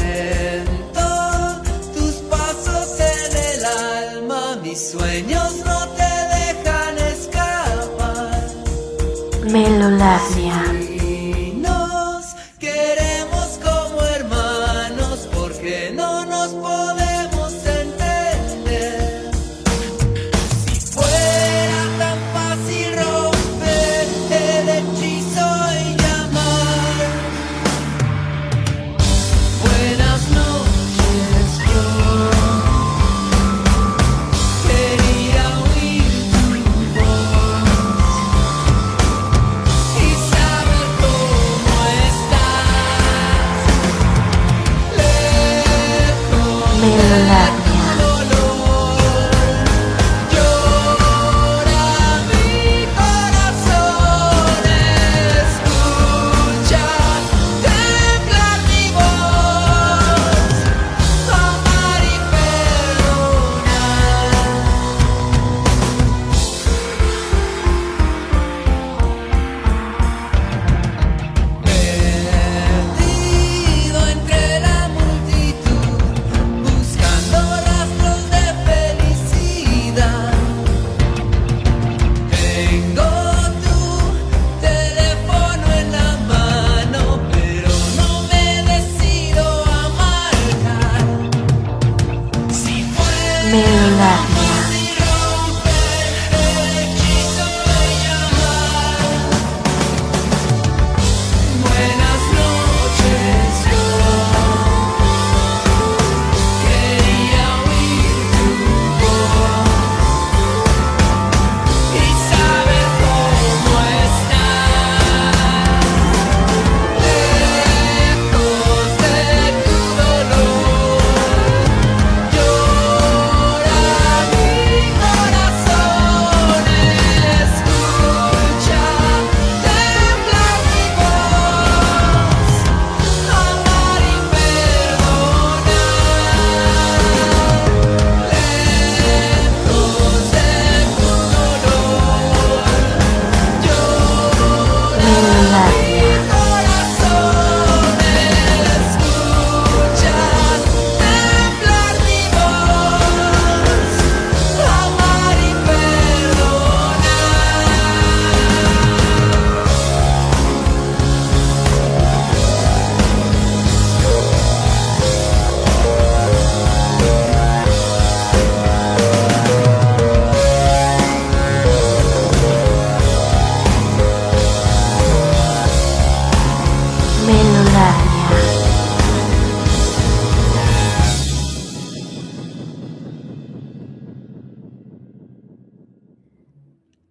mis sueños no te dejan escapar. Melolagnia.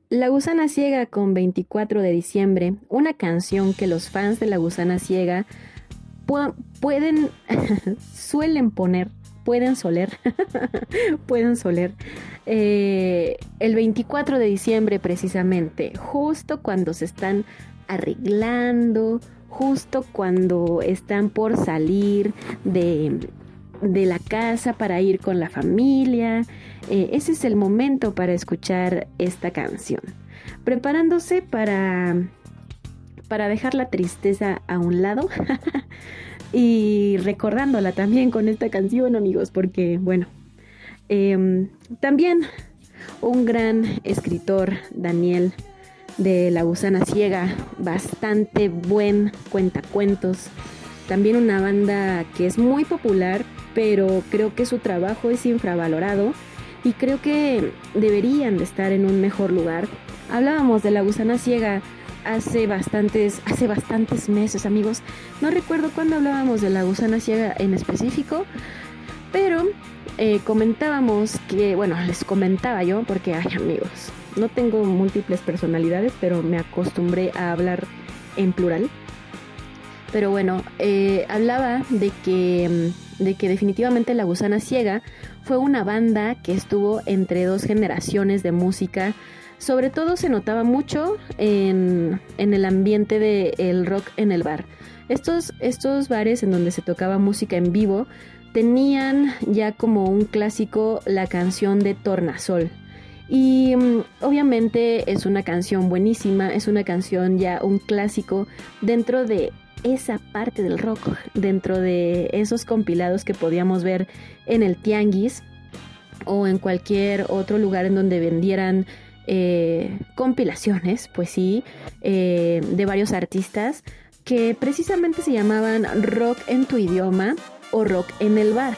La Gusana Ciega con 24 de diciembre, una canción que los fans de La Gusana Ciega pu- pueden, suelen poner, pueden soler, pueden soler, eh, el 24 de diciembre precisamente, justo cuando se están arreglando, justo cuando están por salir de, de la casa para ir con la familia. Eh, ese es el momento para escuchar esta canción. Preparándose para, para dejar la tristeza a un lado y recordándola también con esta canción, amigos, porque, bueno, em, también un gran escritor, Daniel de La Gusana Ciega, bastante buen cuentacuentos. También una banda que es muy popular, pero creo que su trabajo es infravalorado y creo que deberían de estar en un mejor lugar. Hablábamos de La Gusana Ciega hace bastantes, hace bastantes meses, amigos. No recuerdo cuándo hablábamos de La Gusana Ciega en específico, pero eh, comentábamos que, bueno, les comentaba yo, porque, ay amigos, no tengo múltiples personalidades, pero me acostumbré a hablar en plural. Pero bueno, eh, hablaba de que, mm, de que definitivamente La Gusana Ciega fue una banda que estuvo entre dos generaciones de música. Sobre todo se notaba mucho en, en el ambiente del rock en el bar. Estos, estos bares en donde se tocaba música en vivo tenían ya como un clásico la canción de Tornasol. Y mm, obviamente es una canción buenísima, es una canción ya un clásico dentro de esa parte del rock, dentro de esos compilados que podíamos ver en el Tianguis o en cualquier otro lugar en donde vendieran eh, compilaciones, pues sí, eh, de varios artistas que precisamente se llamaban rock en tu idioma o rock en el bar.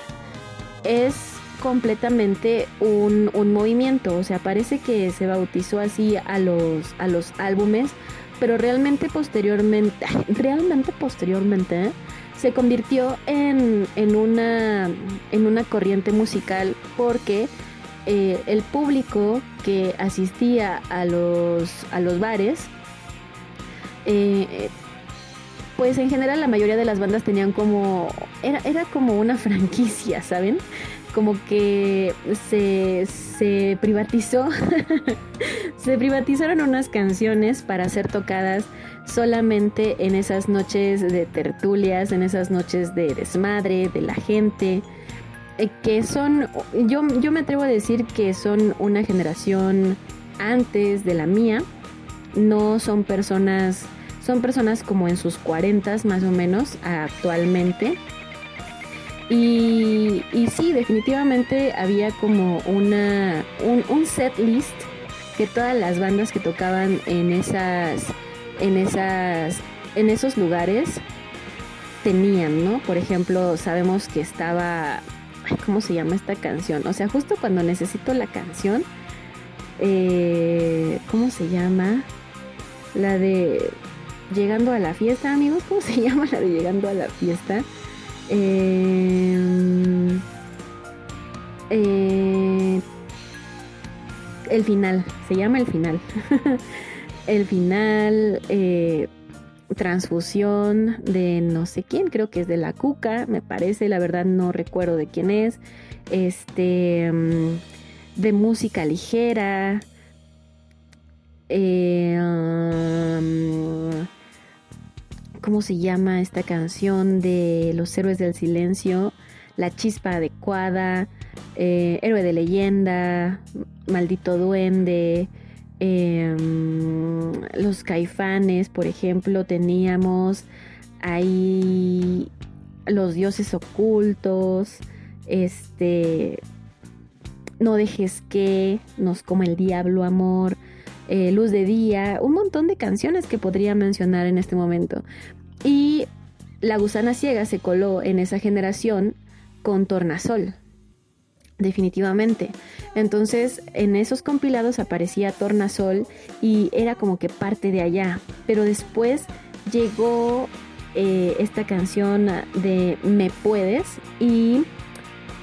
Es completamente un, un movimiento, o sea, parece que se bautizó así a los, a los álbumes, pero realmente posteriormente, realmente posteriormente, ¿eh? se convirtió en, en, una, en una corriente musical porque eh, el público que asistía a los, a los bares, eh, pues en general la mayoría de las bandas tenían como, era, era como una franquicia, ¿saben? Como que se, se privatizó, se privatizaron unas canciones para ser tocadas solamente en esas noches de tertulias, en esas noches de desmadre, de la gente, eh, que son, yo, yo me atrevo a decir que son una generación antes de la mía, no son personas, son personas como en sus 40 más o menos actualmente. Y, sí, definitivamente había como una, un, un set list que todas las bandas que tocaban en esas en esas en esos lugares tenían, ¿no? Por ejemplo, sabemos que estaba ay, ¿cómo se llama esta canción? O sea, justo cuando necesito la canción eh, ¿cómo se llama? La de Llegando a la fiesta, amigos, ¿cómo se llama la de Llegando a la fiesta? Eh, eh, el final, se llama el final. el final, eh, transfusión de no sé quién, creo que es de la Cuca, me parece, la verdad no recuerdo de quién es. Este, um, de música ligera. Um, ¿Cómo se llama esta canción de Los Héroes del Silencio? La Chispa Adecuada, eh, Héroe de Leyenda, Maldito Duende, eh, Los Caifanes, por ejemplo, teníamos ahí Los Dioses Ocultos, este, No dejes que, Nos coma el diablo, amor. Eh, Luz de Día, un montón de canciones que podría mencionar en este momento. Y La Gusana Ciega se coló en esa generación con Tornasol, definitivamente. Entonces, en esos compilados aparecía Tornasol y era como que parte de allá. Pero después llegó eh, esta canción de Me Puedes y...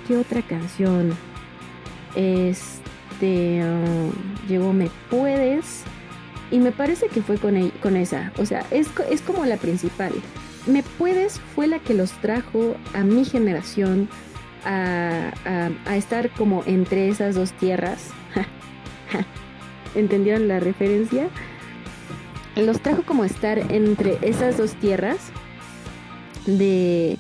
¿Qué otra canción? este um, llegó Me Puedes y me parece que fue con, con esa, o sea, es, es como la principal. Me Puedes fue la que los trajo a mi generación a, a- a estar como entre esas dos tierras. ¿Entendieron la referencia? Los trajo como a estar entre esas dos tierras de,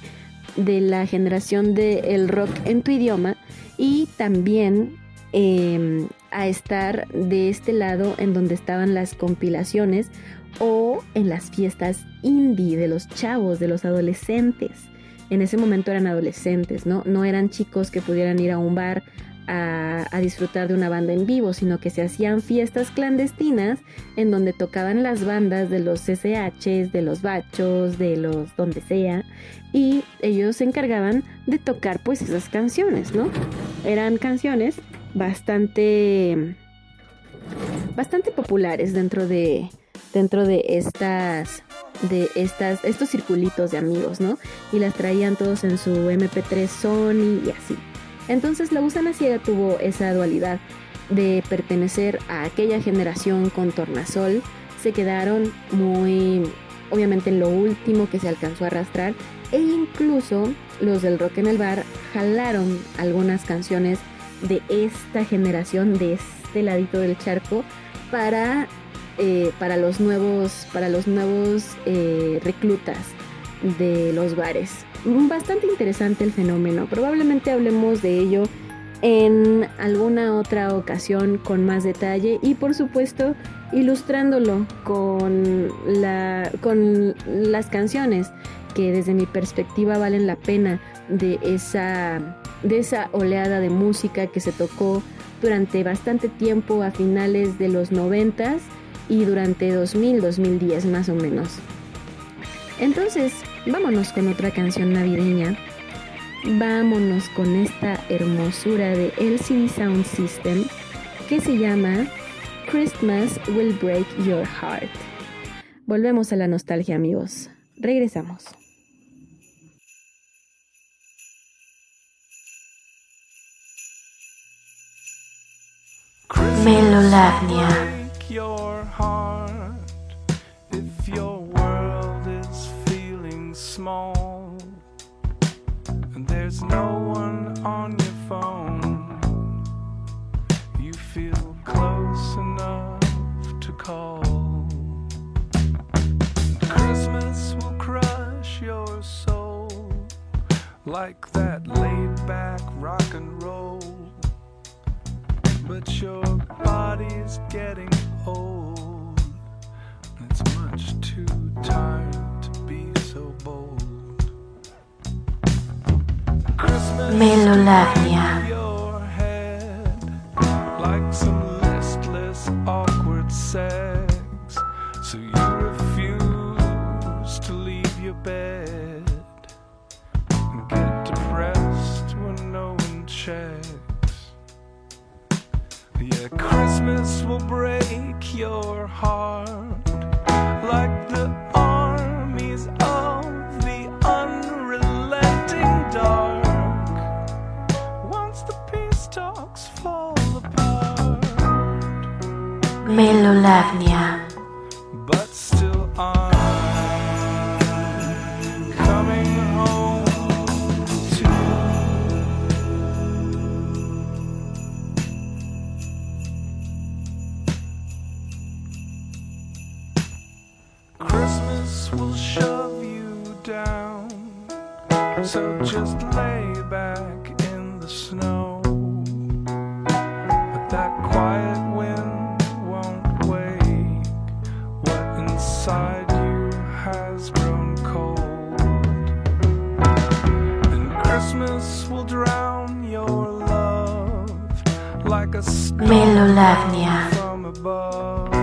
de la generación del rock en tu idioma y también eh, a estar de este lado en donde estaban las compilaciones o en las fiestas indie de los chavos, de los adolescentes. En ese momento eran adolescentes, ¿no? No eran chicos que pudieran ir a un bar a, a disfrutar de una banda en vivo, sino que se hacían fiestas clandestinas en donde tocaban las bandas de los SHs, de los bachos, de los donde sea, y ellos se encargaban de tocar pues esas canciones, ¿no? Eran canciones bastante bastante populares dentro de dentro de estas de estas estos circulitos de amigos, ¿no? Y las traían todos en su MP3 Sony y así. Entonces la gusana ciega tuvo esa dualidad de pertenecer a aquella generación con tornasol, se quedaron muy obviamente en lo último que se alcanzó a arrastrar e incluso los del rock en el bar jalaron algunas canciones de esta generación, de este ladito del charco, para, eh, para los nuevos, para los nuevos eh, reclutas de los bares. Bastante interesante el fenómeno. Probablemente hablemos de ello en alguna otra ocasión con más detalle y por supuesto ilustrándolo con, la, con las canciones que desde mi perspectiva valen la pena de esa, de esa oleada de música que se tocó durante bastante tiempo a finales de los 90 y durante 2000, 2010 más o menos. Entonces, vámonos con otra canción navideña. Vámonos con esta hermosura de LCD Sound System que se llama Christmas Will Break Your Heart. Volvemos a la nostalgia, amigos. Regresamos. Heart if your world is feeling small. And there's no one on your phone. You feel close enough to call. Christmas will crush your soul like that laid back rock and your body's getting old. It's much too tired to be so bold. Christmas in your head like some listless, awkward sex. Christmas will break your heart like the armies of the unrelenting dark. Once the peace talks fall apart, Melolavnia. So just lay back in the snow. But that quiet wind won't wake what inside you has grown cold. And Christmas will drown your love like a storm from above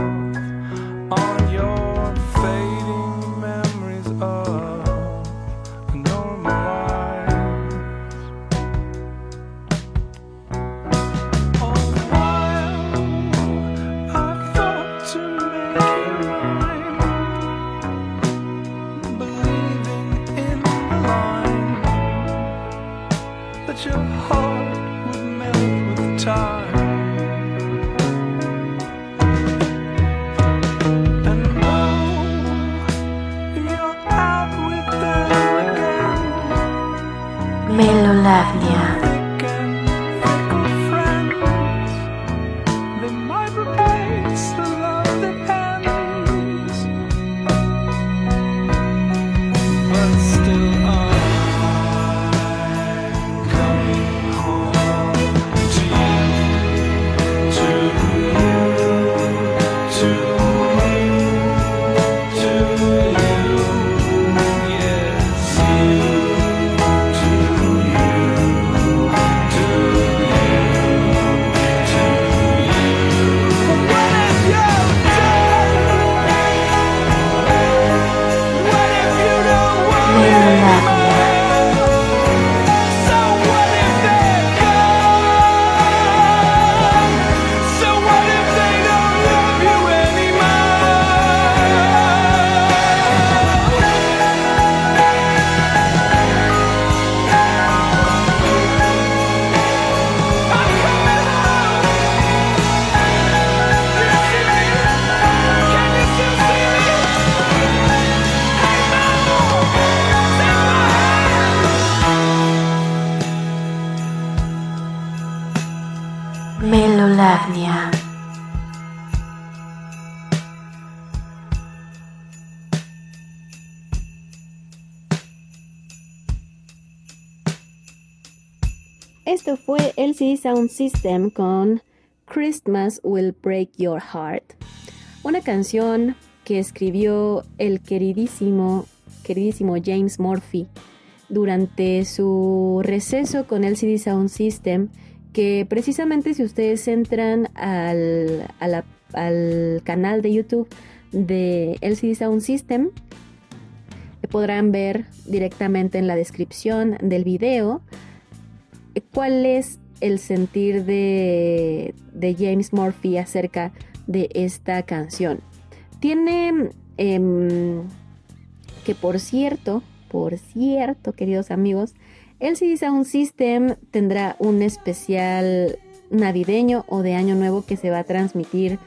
Sound System con Christmas Will Break Your Heart. Una canción que escribió el queridísimo, queridísimo James Murphy durante su receso con LCD Sound System, que precisamente si ustedes entran al, al canal de YouTube de LCD Sound System, podrán ver directamente en la descripción del video cuál es el sentir de, de James Murphy acerca de esta canción. Tiene em, que por cierto, por cierto, queridos amigos, LCD Sound System tendrá un especial navideño o de año nuevo que se va a transmitir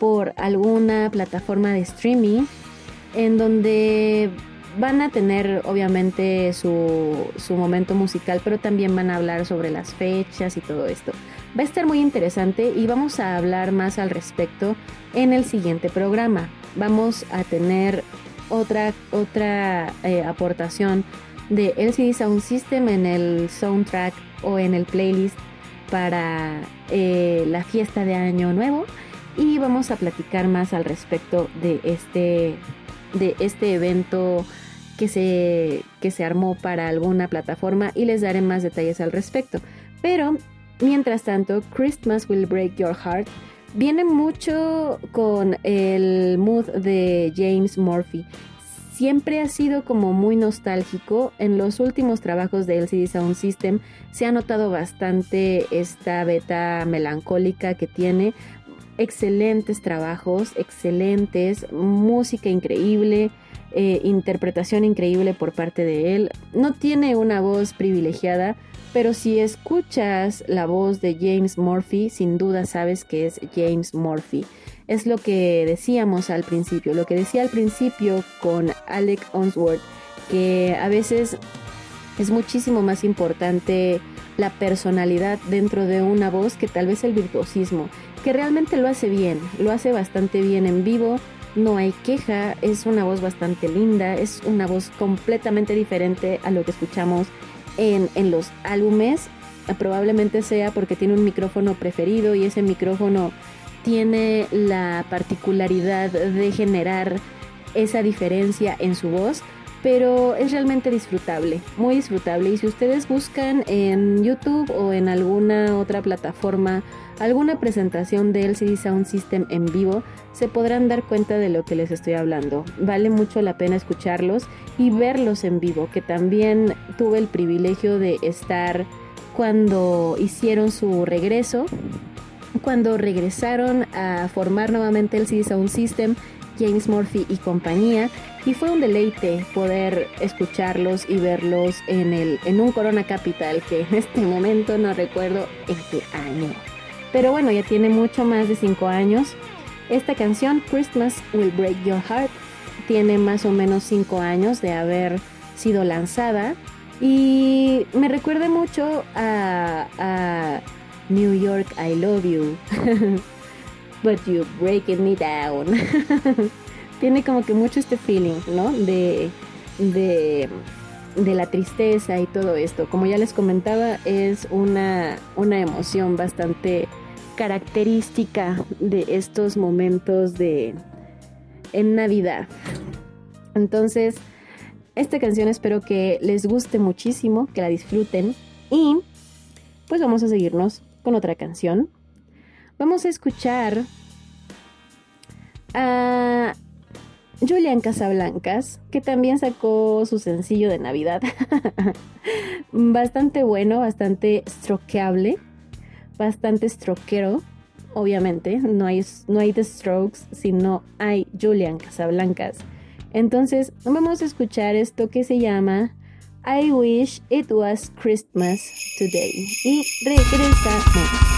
por alguna plataforma de streaming en donde van a tener obviamente su, su momento musical, pero también van a hablar sobre las fechas y todo esto. Va a estar muy interesante y vamos a hablar más al respecto en el siguiente programa. Vamos a tener otra, otra eh, aportación de LCD Sound System en el soundtrack o en el playlist para eh, la fiesta de Año Nuevo y vamos a platicar más al respecto de este, de este evento que se, que se armó para alguna plataforma y les daré más detalles al respecto. Pero, mientras tanto, Christmas Will Break Your Heart viene mucho con el mood de James Murphy. Siempre ha sido como muy nostálgico. En los últimos trabajos de LCD Sound System se ha notado bastante esta beta melancólica que tiene. Excelentes trabajos, excelentes, música increíble, eh, interpretación increíble por parte de él. No tiene una voz privilegiada, pero si escuchas la voz de James Murphy, sin duda sabes que es James Murphy. Es lo que decíamos al principio, lo que decía al principio con Alec Onsworth, que a veces es muchísimo más importante la personalidad dentro de una voz que tal vez el virtuosismo, que realmente lo hace bien, lo hace bastante bien en vivo, no hay queja, es una voz bastante linda, es una voz completamente diferente a lo que escuchamos en, en los álbumes. Probablemente sea porque tiene un micrófono preferido y ese micrófono tiene la particularidad de generar esa diferencia en su voz, pero es realmente disfrutable, muy disfrutable. Y si ustedes buscan en YouTube o en alguna otra plataforma alguna presentación de LCD Sound System en vivo, se podrán dar cuenta de lo que les estoy hablando. Vale mucho la pena escucharlos y verlos en vivo, que también tuve el privilegio de estar cuando hicieron su regreso, cuando regresaron a formar nuevamente el CD Sound System, James Murphy y compañía, y fue un deleite poder escucharlos y verlos en, el, en un Corona Capital, que en este momento no recuerdo en qué año. Pero bueno, ya tiene mucho más de 5 años. Esta canción, Christmas Will Break Your Heart, tiene más o menos 5 años de haber sido lanzada. Y me recuerda mucho a, a New York, I Love You. But you breaking me down. Tiene como que mucho este feeling, ¿no? De, de, de la tristeza y todo esto. Como ya les comentaba, es una, una emoción bastante característica de estos momentos de en Navidad. Entonces, esta canción espero que les guste muchísimo, que la disfruten y pues vamos a seguirnos con otra canción. Vamos a escuchar a Julian Casablancas, que también sacó su sencillo de Navidad. bastante bueno, bastante strokeable, bastante stroquero. Obviamente, no hay, no hay Strokes, sino hay Julian Casablancas. Entonces, vamos a escuchar esto que se llama I Wish It Was Christmas Today. Y regresamos.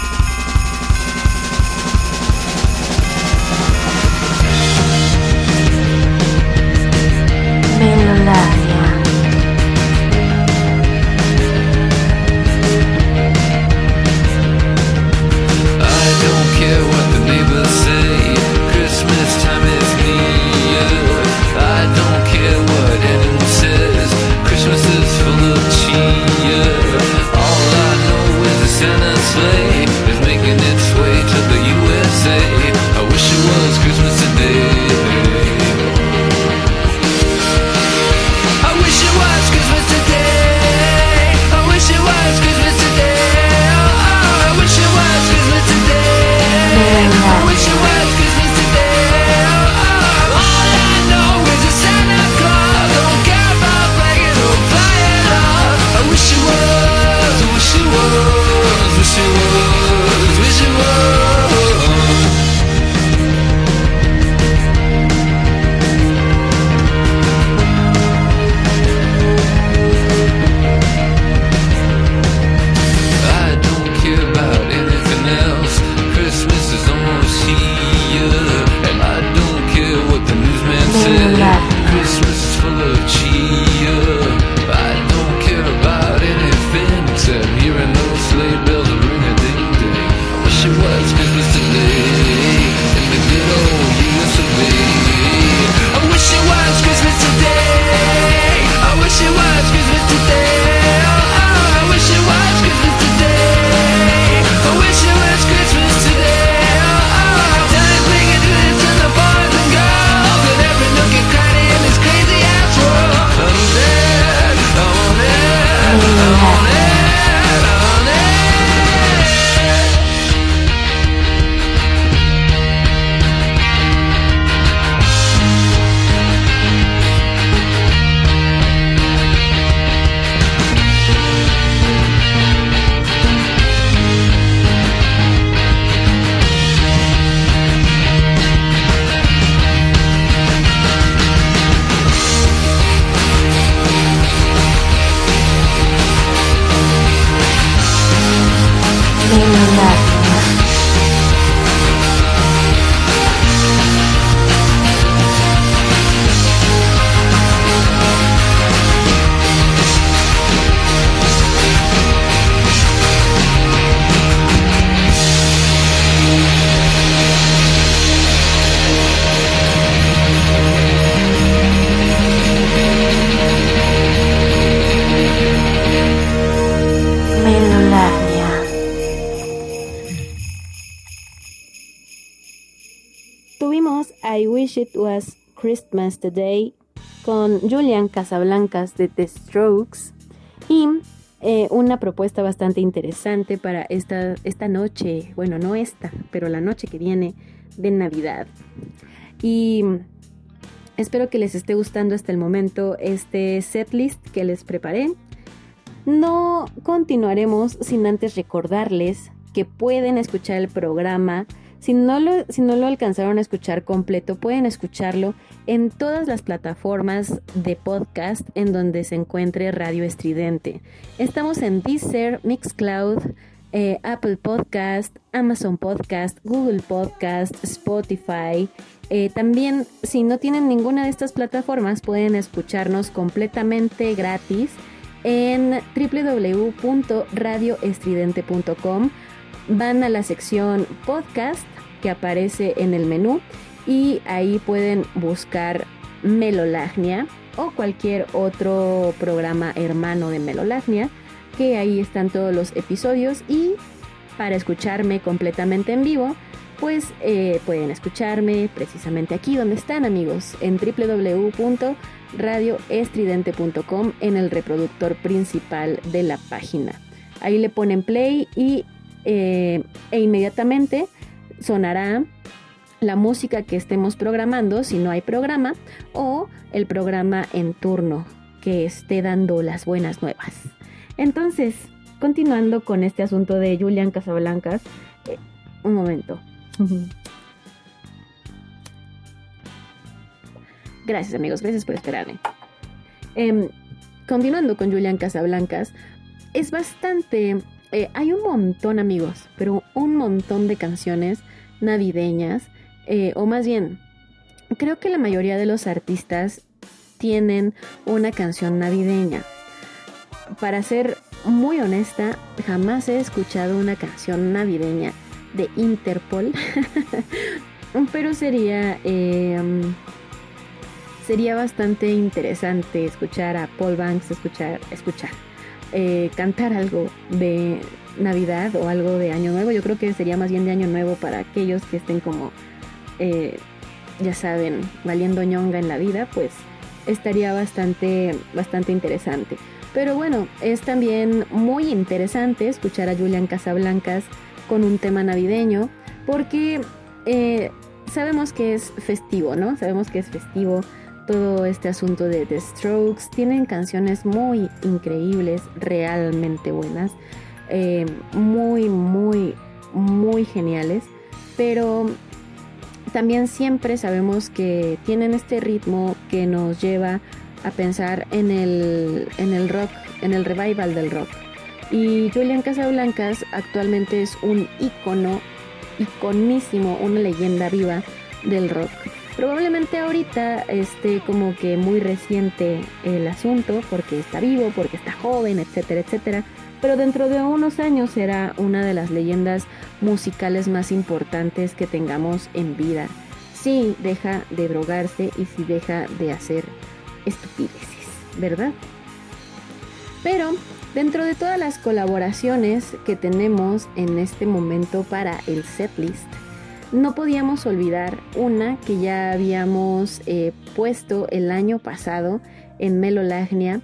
Christmas Today con Julian Casablancas de The Strokes y eh, una propuesta bastante interesante para esta, esta noche, bueno, no esta, pero la noche que viene de Navidad. Y espero que les esté gustando hasta el momento este setlist que les preparé. No continuaremos sin antes recordarles que pueden escuchar el programa. Si no, lo, si no lo alcanzaron a escuchar completo, pueden escucharlo en todas las plataformas de podcast en donde se encuentre Radio Estridente. Estamos en Deezer, Mixcloud, eh, Apple Podcast, Amazon Podcast, Google Podcast, Spotify. Eh, también, si no tienen ninguna de estas plataformas, pueden escucharnos completamente gratis en www.radioestridente.com. Van a la sección podcast que aparece en el menú y ahí pueden buscar Melolagnia o cualquier otro programa hermano de Melolagnia, que ahí están todos los episodios y para escucharme completamente en vivo, pues eh, pueden escucharme precisamente aquí donde están amigos, en www.radioestridente.com en el reproductor principal de la página. Ahí le ponen play y eh, e inmediatamente sonará la música que estemos programando si no hay programa o el programa en turno que esté dando las buenas nuevas. Entonces, continuando con este asunto de Julian Casablancas, eh, un momento. Gracias amigos, gracias por esperarme. Em, continuando con Julian Casablancas, es bastante... eh, hay un montón amigos, pero un montón de canciones navideñas, eh, o más bien, creo que la mayoría de los artistas tienen una canción navideña. Para ser muy honesta, jamás he escuchado una canción navideña de Interpol, pero sería eh, sería bastante interesante escuchar a Paul Banks, escuchar, escuchar, eh, cantar algo de Navidad o algo de Año Nuevo. Yo creo que sería más bien de Año Nuevo para aquellos que estén como, eh, ya saben, valiendo ñonga en la vida, pues estaría bastante, bastante interesante. Pero bueno, es también muy interesante escuchar a Julian Casablancas con un tema navideño, porque eh, sabemos que es festivo, ¿no? Sabemos que es festivo todo este asunto de The Strokes. Tienen canciones muy increíbles, realmente buenas, eh, muy, muy, muy geniales, pero también siempre sabemos que tienen este ritmo que nos lleva a pensar en el, en el rock, en el revival del rock. Y Julian Casablancas actualmente es un ícono, iconísimo, una leyenda viva del rock. Probablemente ahorita esté como que muy reciente el asunto, porque está vivo, porque está joven, etcétera, etcétera. Pero dentro de unos años será una de las leyendas musicales más importantes que tengamos en vida. Si deja de drogarse y si deja de hacer estupideces, ¿verdad? Pero dentro de todas las colaboraciones que tenemos en este momento para el setlist, no podíamos olvidar una que ya habíamos eh, puesto el año pasado en Melolagnia,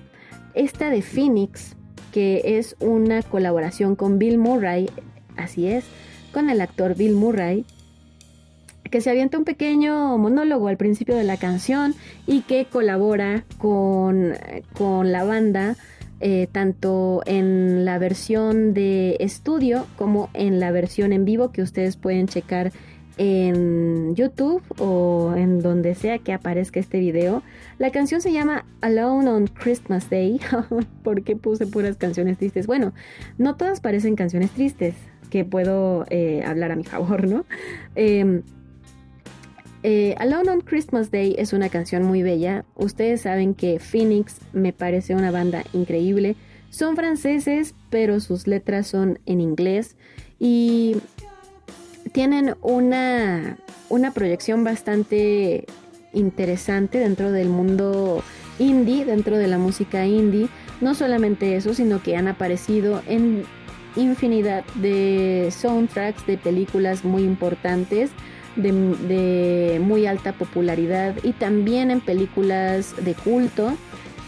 esta de Phoenix, que es una colaboración con Bill Murray, así es, con el actor Bill Murray, que se avienta un pequeño monólogo al principio de la canción y que colabora con, con la banda eh, tanto en la versión de estudio como en la versión en vivo que ustedes pueden checar en YouTube o en donde sea que aparezca este video. La canción se llama Alone on Christmas Day. ¿Por qué puse puras canciones tristes? Bueno, no todas parecen canciones tristes, que puedo eh, hablar a mi favor, ¿no? Eh, eh, Alone on Christmas Day es una canción muy bella. Ustedes saben que Phoenix me parece una banda increíble. Son franceses, pero sus letras son en inglés. Y tienen una, una proyección bastante interesante dentro del mundo indie, dentro de la música indie. No solamente eso, sino que han aparecido en infinidad de soundtracks de películas muy importantes. de, de muy alta popularidad y también en películas de culto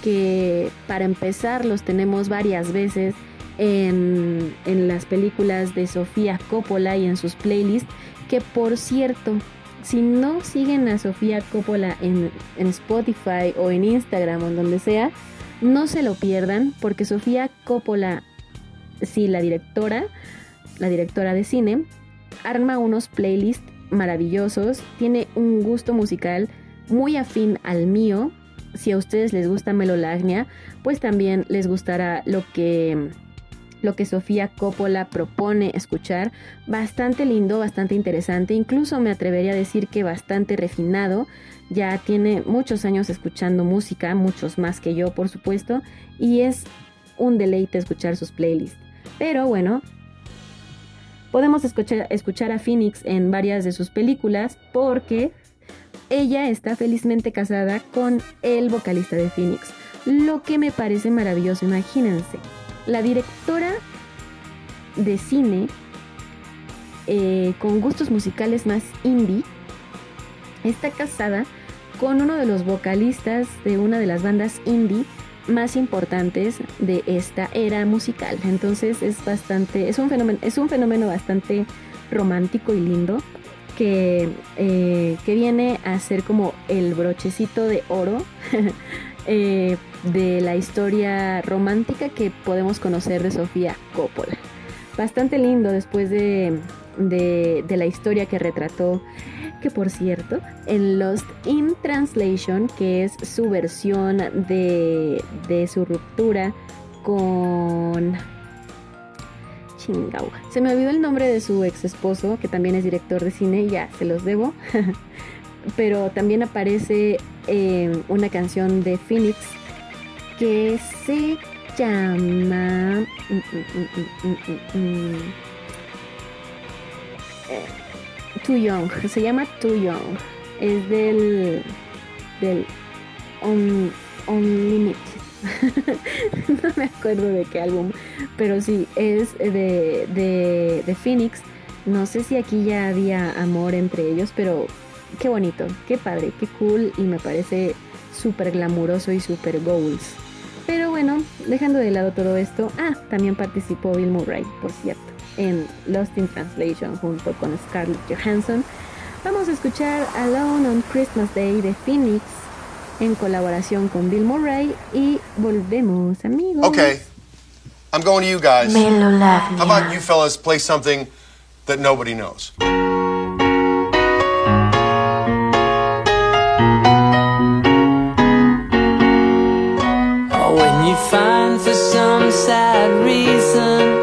que para empezar los tenemos varias veces en, en las películas de Sofía Coppola y en sus playlists que por cierto si no siguen a Sofía Coppola en, en Spotify o en Instagram o en donde sea no se lo pierdan porque Sofía Coppola sí la directora la directora de cine arma unos playlists maravillosos, tiene un gusto musical muy afín al mío. Si a ustedes les gusta Melolagnia, pues también les gustará lo que lo que Sofía Coppola propone escuchar, bastante lindo, bastante interesante, incluso me atrevería a decir que bastante refinado, ya tiene muchos años escuchando música, muchos más que yo por supuesto, y es un deleite escuchar sus playlists. Pero bueno, podemos escuchar, escuchar a Phoenix en varias de sus películas porque ella está felizmente casada con el vocalista de Phoenix. Lo que me parece maravilloso, imagínense. La directora de cine eh, con gustos musicales más indie está casada con uno de los vocalistas de una de las bandas indie más importantes de esta era musical. Entonces es bastante, es un fenómeno, es un fenómeno bastante romántico y lindo que, eh, que viene a ser como el brochecito de oro eh, de la historia romántica que podemos conocer de Sofía Coppola. Bastante lindo después de, de, la historia que retrató que por cierto, en Lost in Translation, que es su versión de, de su ruptura con... Chingau. Se me olvidó el nombre de su ex esposo, que también es director de cine, ya se los debo. Pero también aparece eh, una canción de Phoenix que se llama... mm, mm, mm. Eh, Too Young, se llama Too Young. Es del. del. Un, Unlimited. no me acuerdo de qué álbum, pero sí, es de, de, de Phoenix. No sé si aquí ya había amor entre ellos, pero qué bonito, qué padre, qué cool y me parece súper glamuroso y súper goals. Pero bueno, dejando de lado todo esto, ah, también participó Bill Murray, por cierto en Lost in Translation junto con Scarlett Johansson. Vamos a escuchar Alone on Christmas Day de Phoenix en colaboración con Bill Murray y volvemos amigos. Okay, I'm going to you guys. How about you fellas play something that nobody knows? Oh, find for some sad reason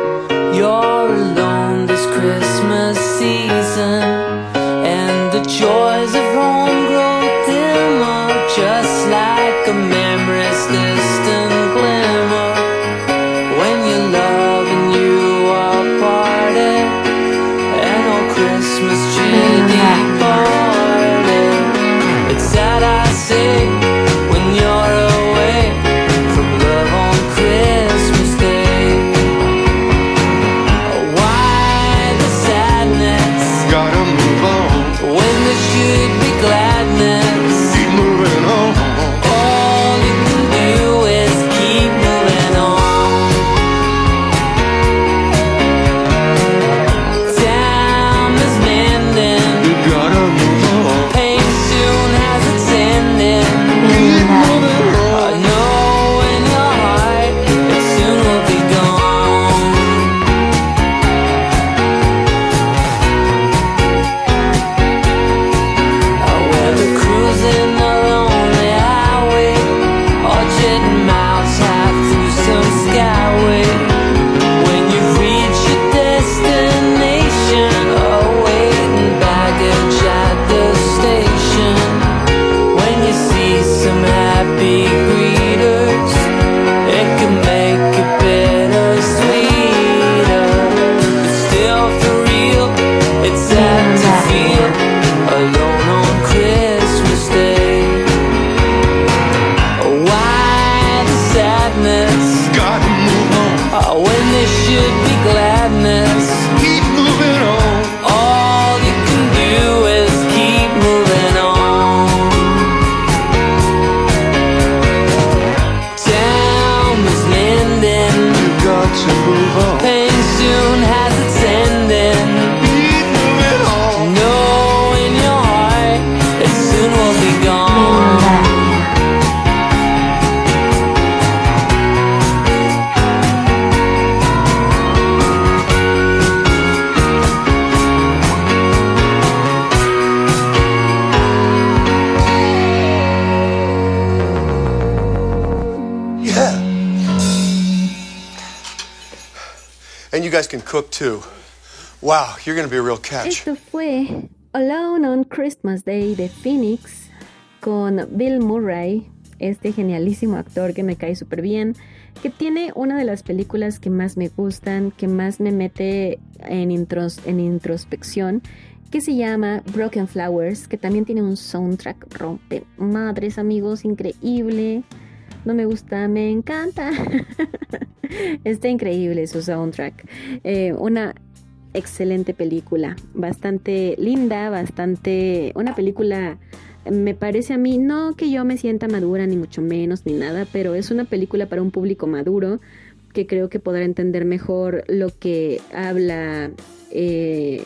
Wow, you're gonna be a real catch. Esto fue Alone on Christmas Day de Phoenix con Bill Murray, este genialísimo actor que me cae súper bien, que tiene una de las películas que más me gustan, que más me mete en, intros, en introspección, que se llama Broken Flowers, que también tiene un soundtrack rompe madres amigos, increíble. No me gusta, me encanta. Está increíble su soundtrack. Eh, una excelente película, bastante linda, bastante... Una película, me parece a mí, no que yo me sienta madura, ni mucho menos, ni nada, pero es una película para un público maduro que creo que podrá entender mejor lo que habla eh,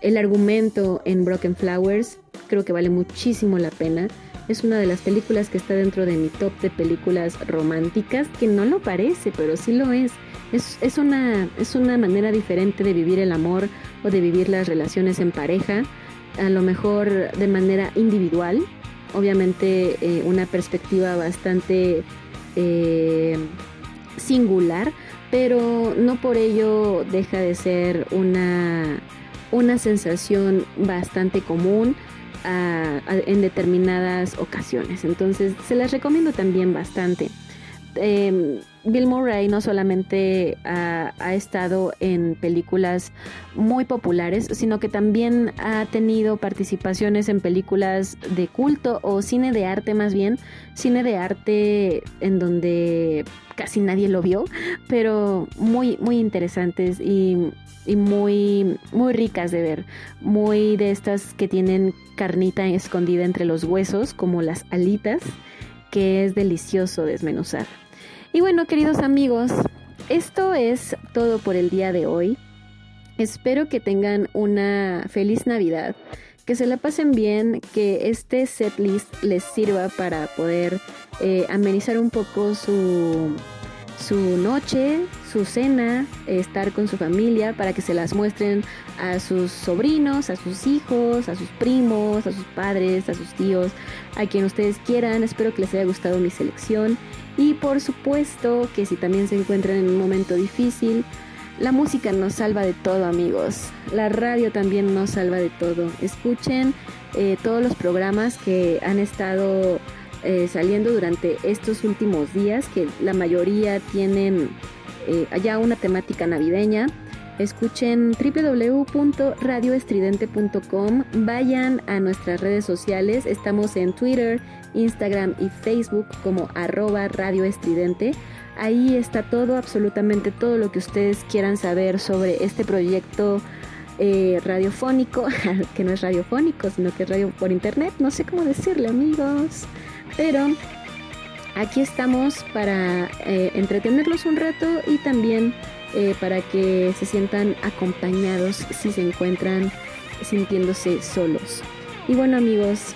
el argumento en Broken Flowers. Creo que vale muchísimo la pena. Es una de las películas que está dentro de mi top de películas románticas, que no lo parece, pero sí lo es. Es, es, una, es una manera diferente de vivir el amor o de vivir las relaciones en pareja, a lo mejor de manera individual, obviamente eh, una perspectiva bastante eh, singular, pero no por ello deja de ser una, una sensación bastante común a- a- en determinadas ocasiones. Entonces se las recomiendo también bastante. Eh, Bill Murray no solamente ha, ha estado en películas muy populares, sino que también ha tenido participaciones en películas de culto o cine de arte más bien, cine de arte en donde casi nadie lo vio, pero muy, muy interesantes y, y muy, muy ricas de ver, muy de estas que tienen carnita escondida entre los huesos, como las alitas, que es delicioso desmenuzar. Y bueno, queridos amigos, esto es todo por el día de hoy. Espero que tengan una feliz Navidad, que se la pasen bien, que este setlist les sirva para poder eh, amenizar un poco su, su noche, su cena, estar con su familia, para que se las muestren a sus sobrinos, a sus hijos, a sus primos, a sus padres, a sus tíos, a quien ustedes quieran. Espero que les haya gustado mi selección. Y por supuesto que si también se encuentran en un momento difícil, la música nos salva de todo amigos. La radio también nos salva de todo. Escuchen eh, todos los programas que han estado eh, saliendo durante estos últimos días, que la mayoría tienen eh, ya una temática navideña. Escuchen www.radioestridente.com, vayan a nuestras redes sociales, estamos en Twitter, Instagram y Facebook como arroba radioestridente. Ahí está todo, absolutamente todo lo que ustedes quieran saber sobre este proyecto eh, radiofónico, que no es radiofónico, sino que es radio por internet, no sé cómo decirle amigos, pero aquí estamos para eh, entretenerlos un rato y también eh, para que se sientan acompañados si se encuentran sintiéndose solos. Y bueno amigos,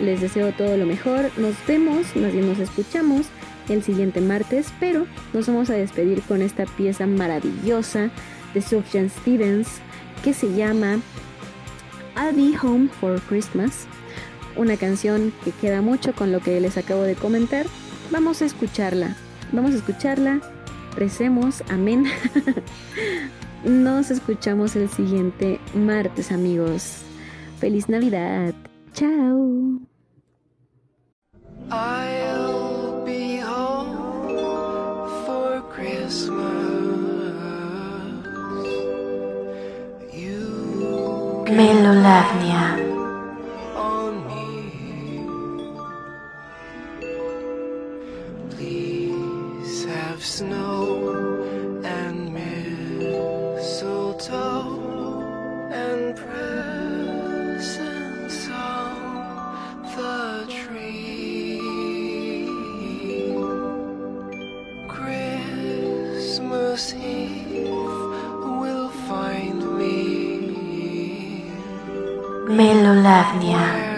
les deseo todo lo mejor, nos vemos, más bien nos escuchamos el siguiente martes, pero nos vamos a despedir con esta pieza maravillosa de Sufjan Stevens que se llama I'll Be Home for Christmas, una canción que queda mucho con lo que les acabo de comentar. Vamos a escucharla, vamos a escucharla, recemos, amén. Nos escuchamos el siguiente martes, amigos. Feliz Navidad. Chao. I'll be home for Christmas. You Have snow and mistletoe and presents on the tree. Christmas Eve will find me Melolavnia.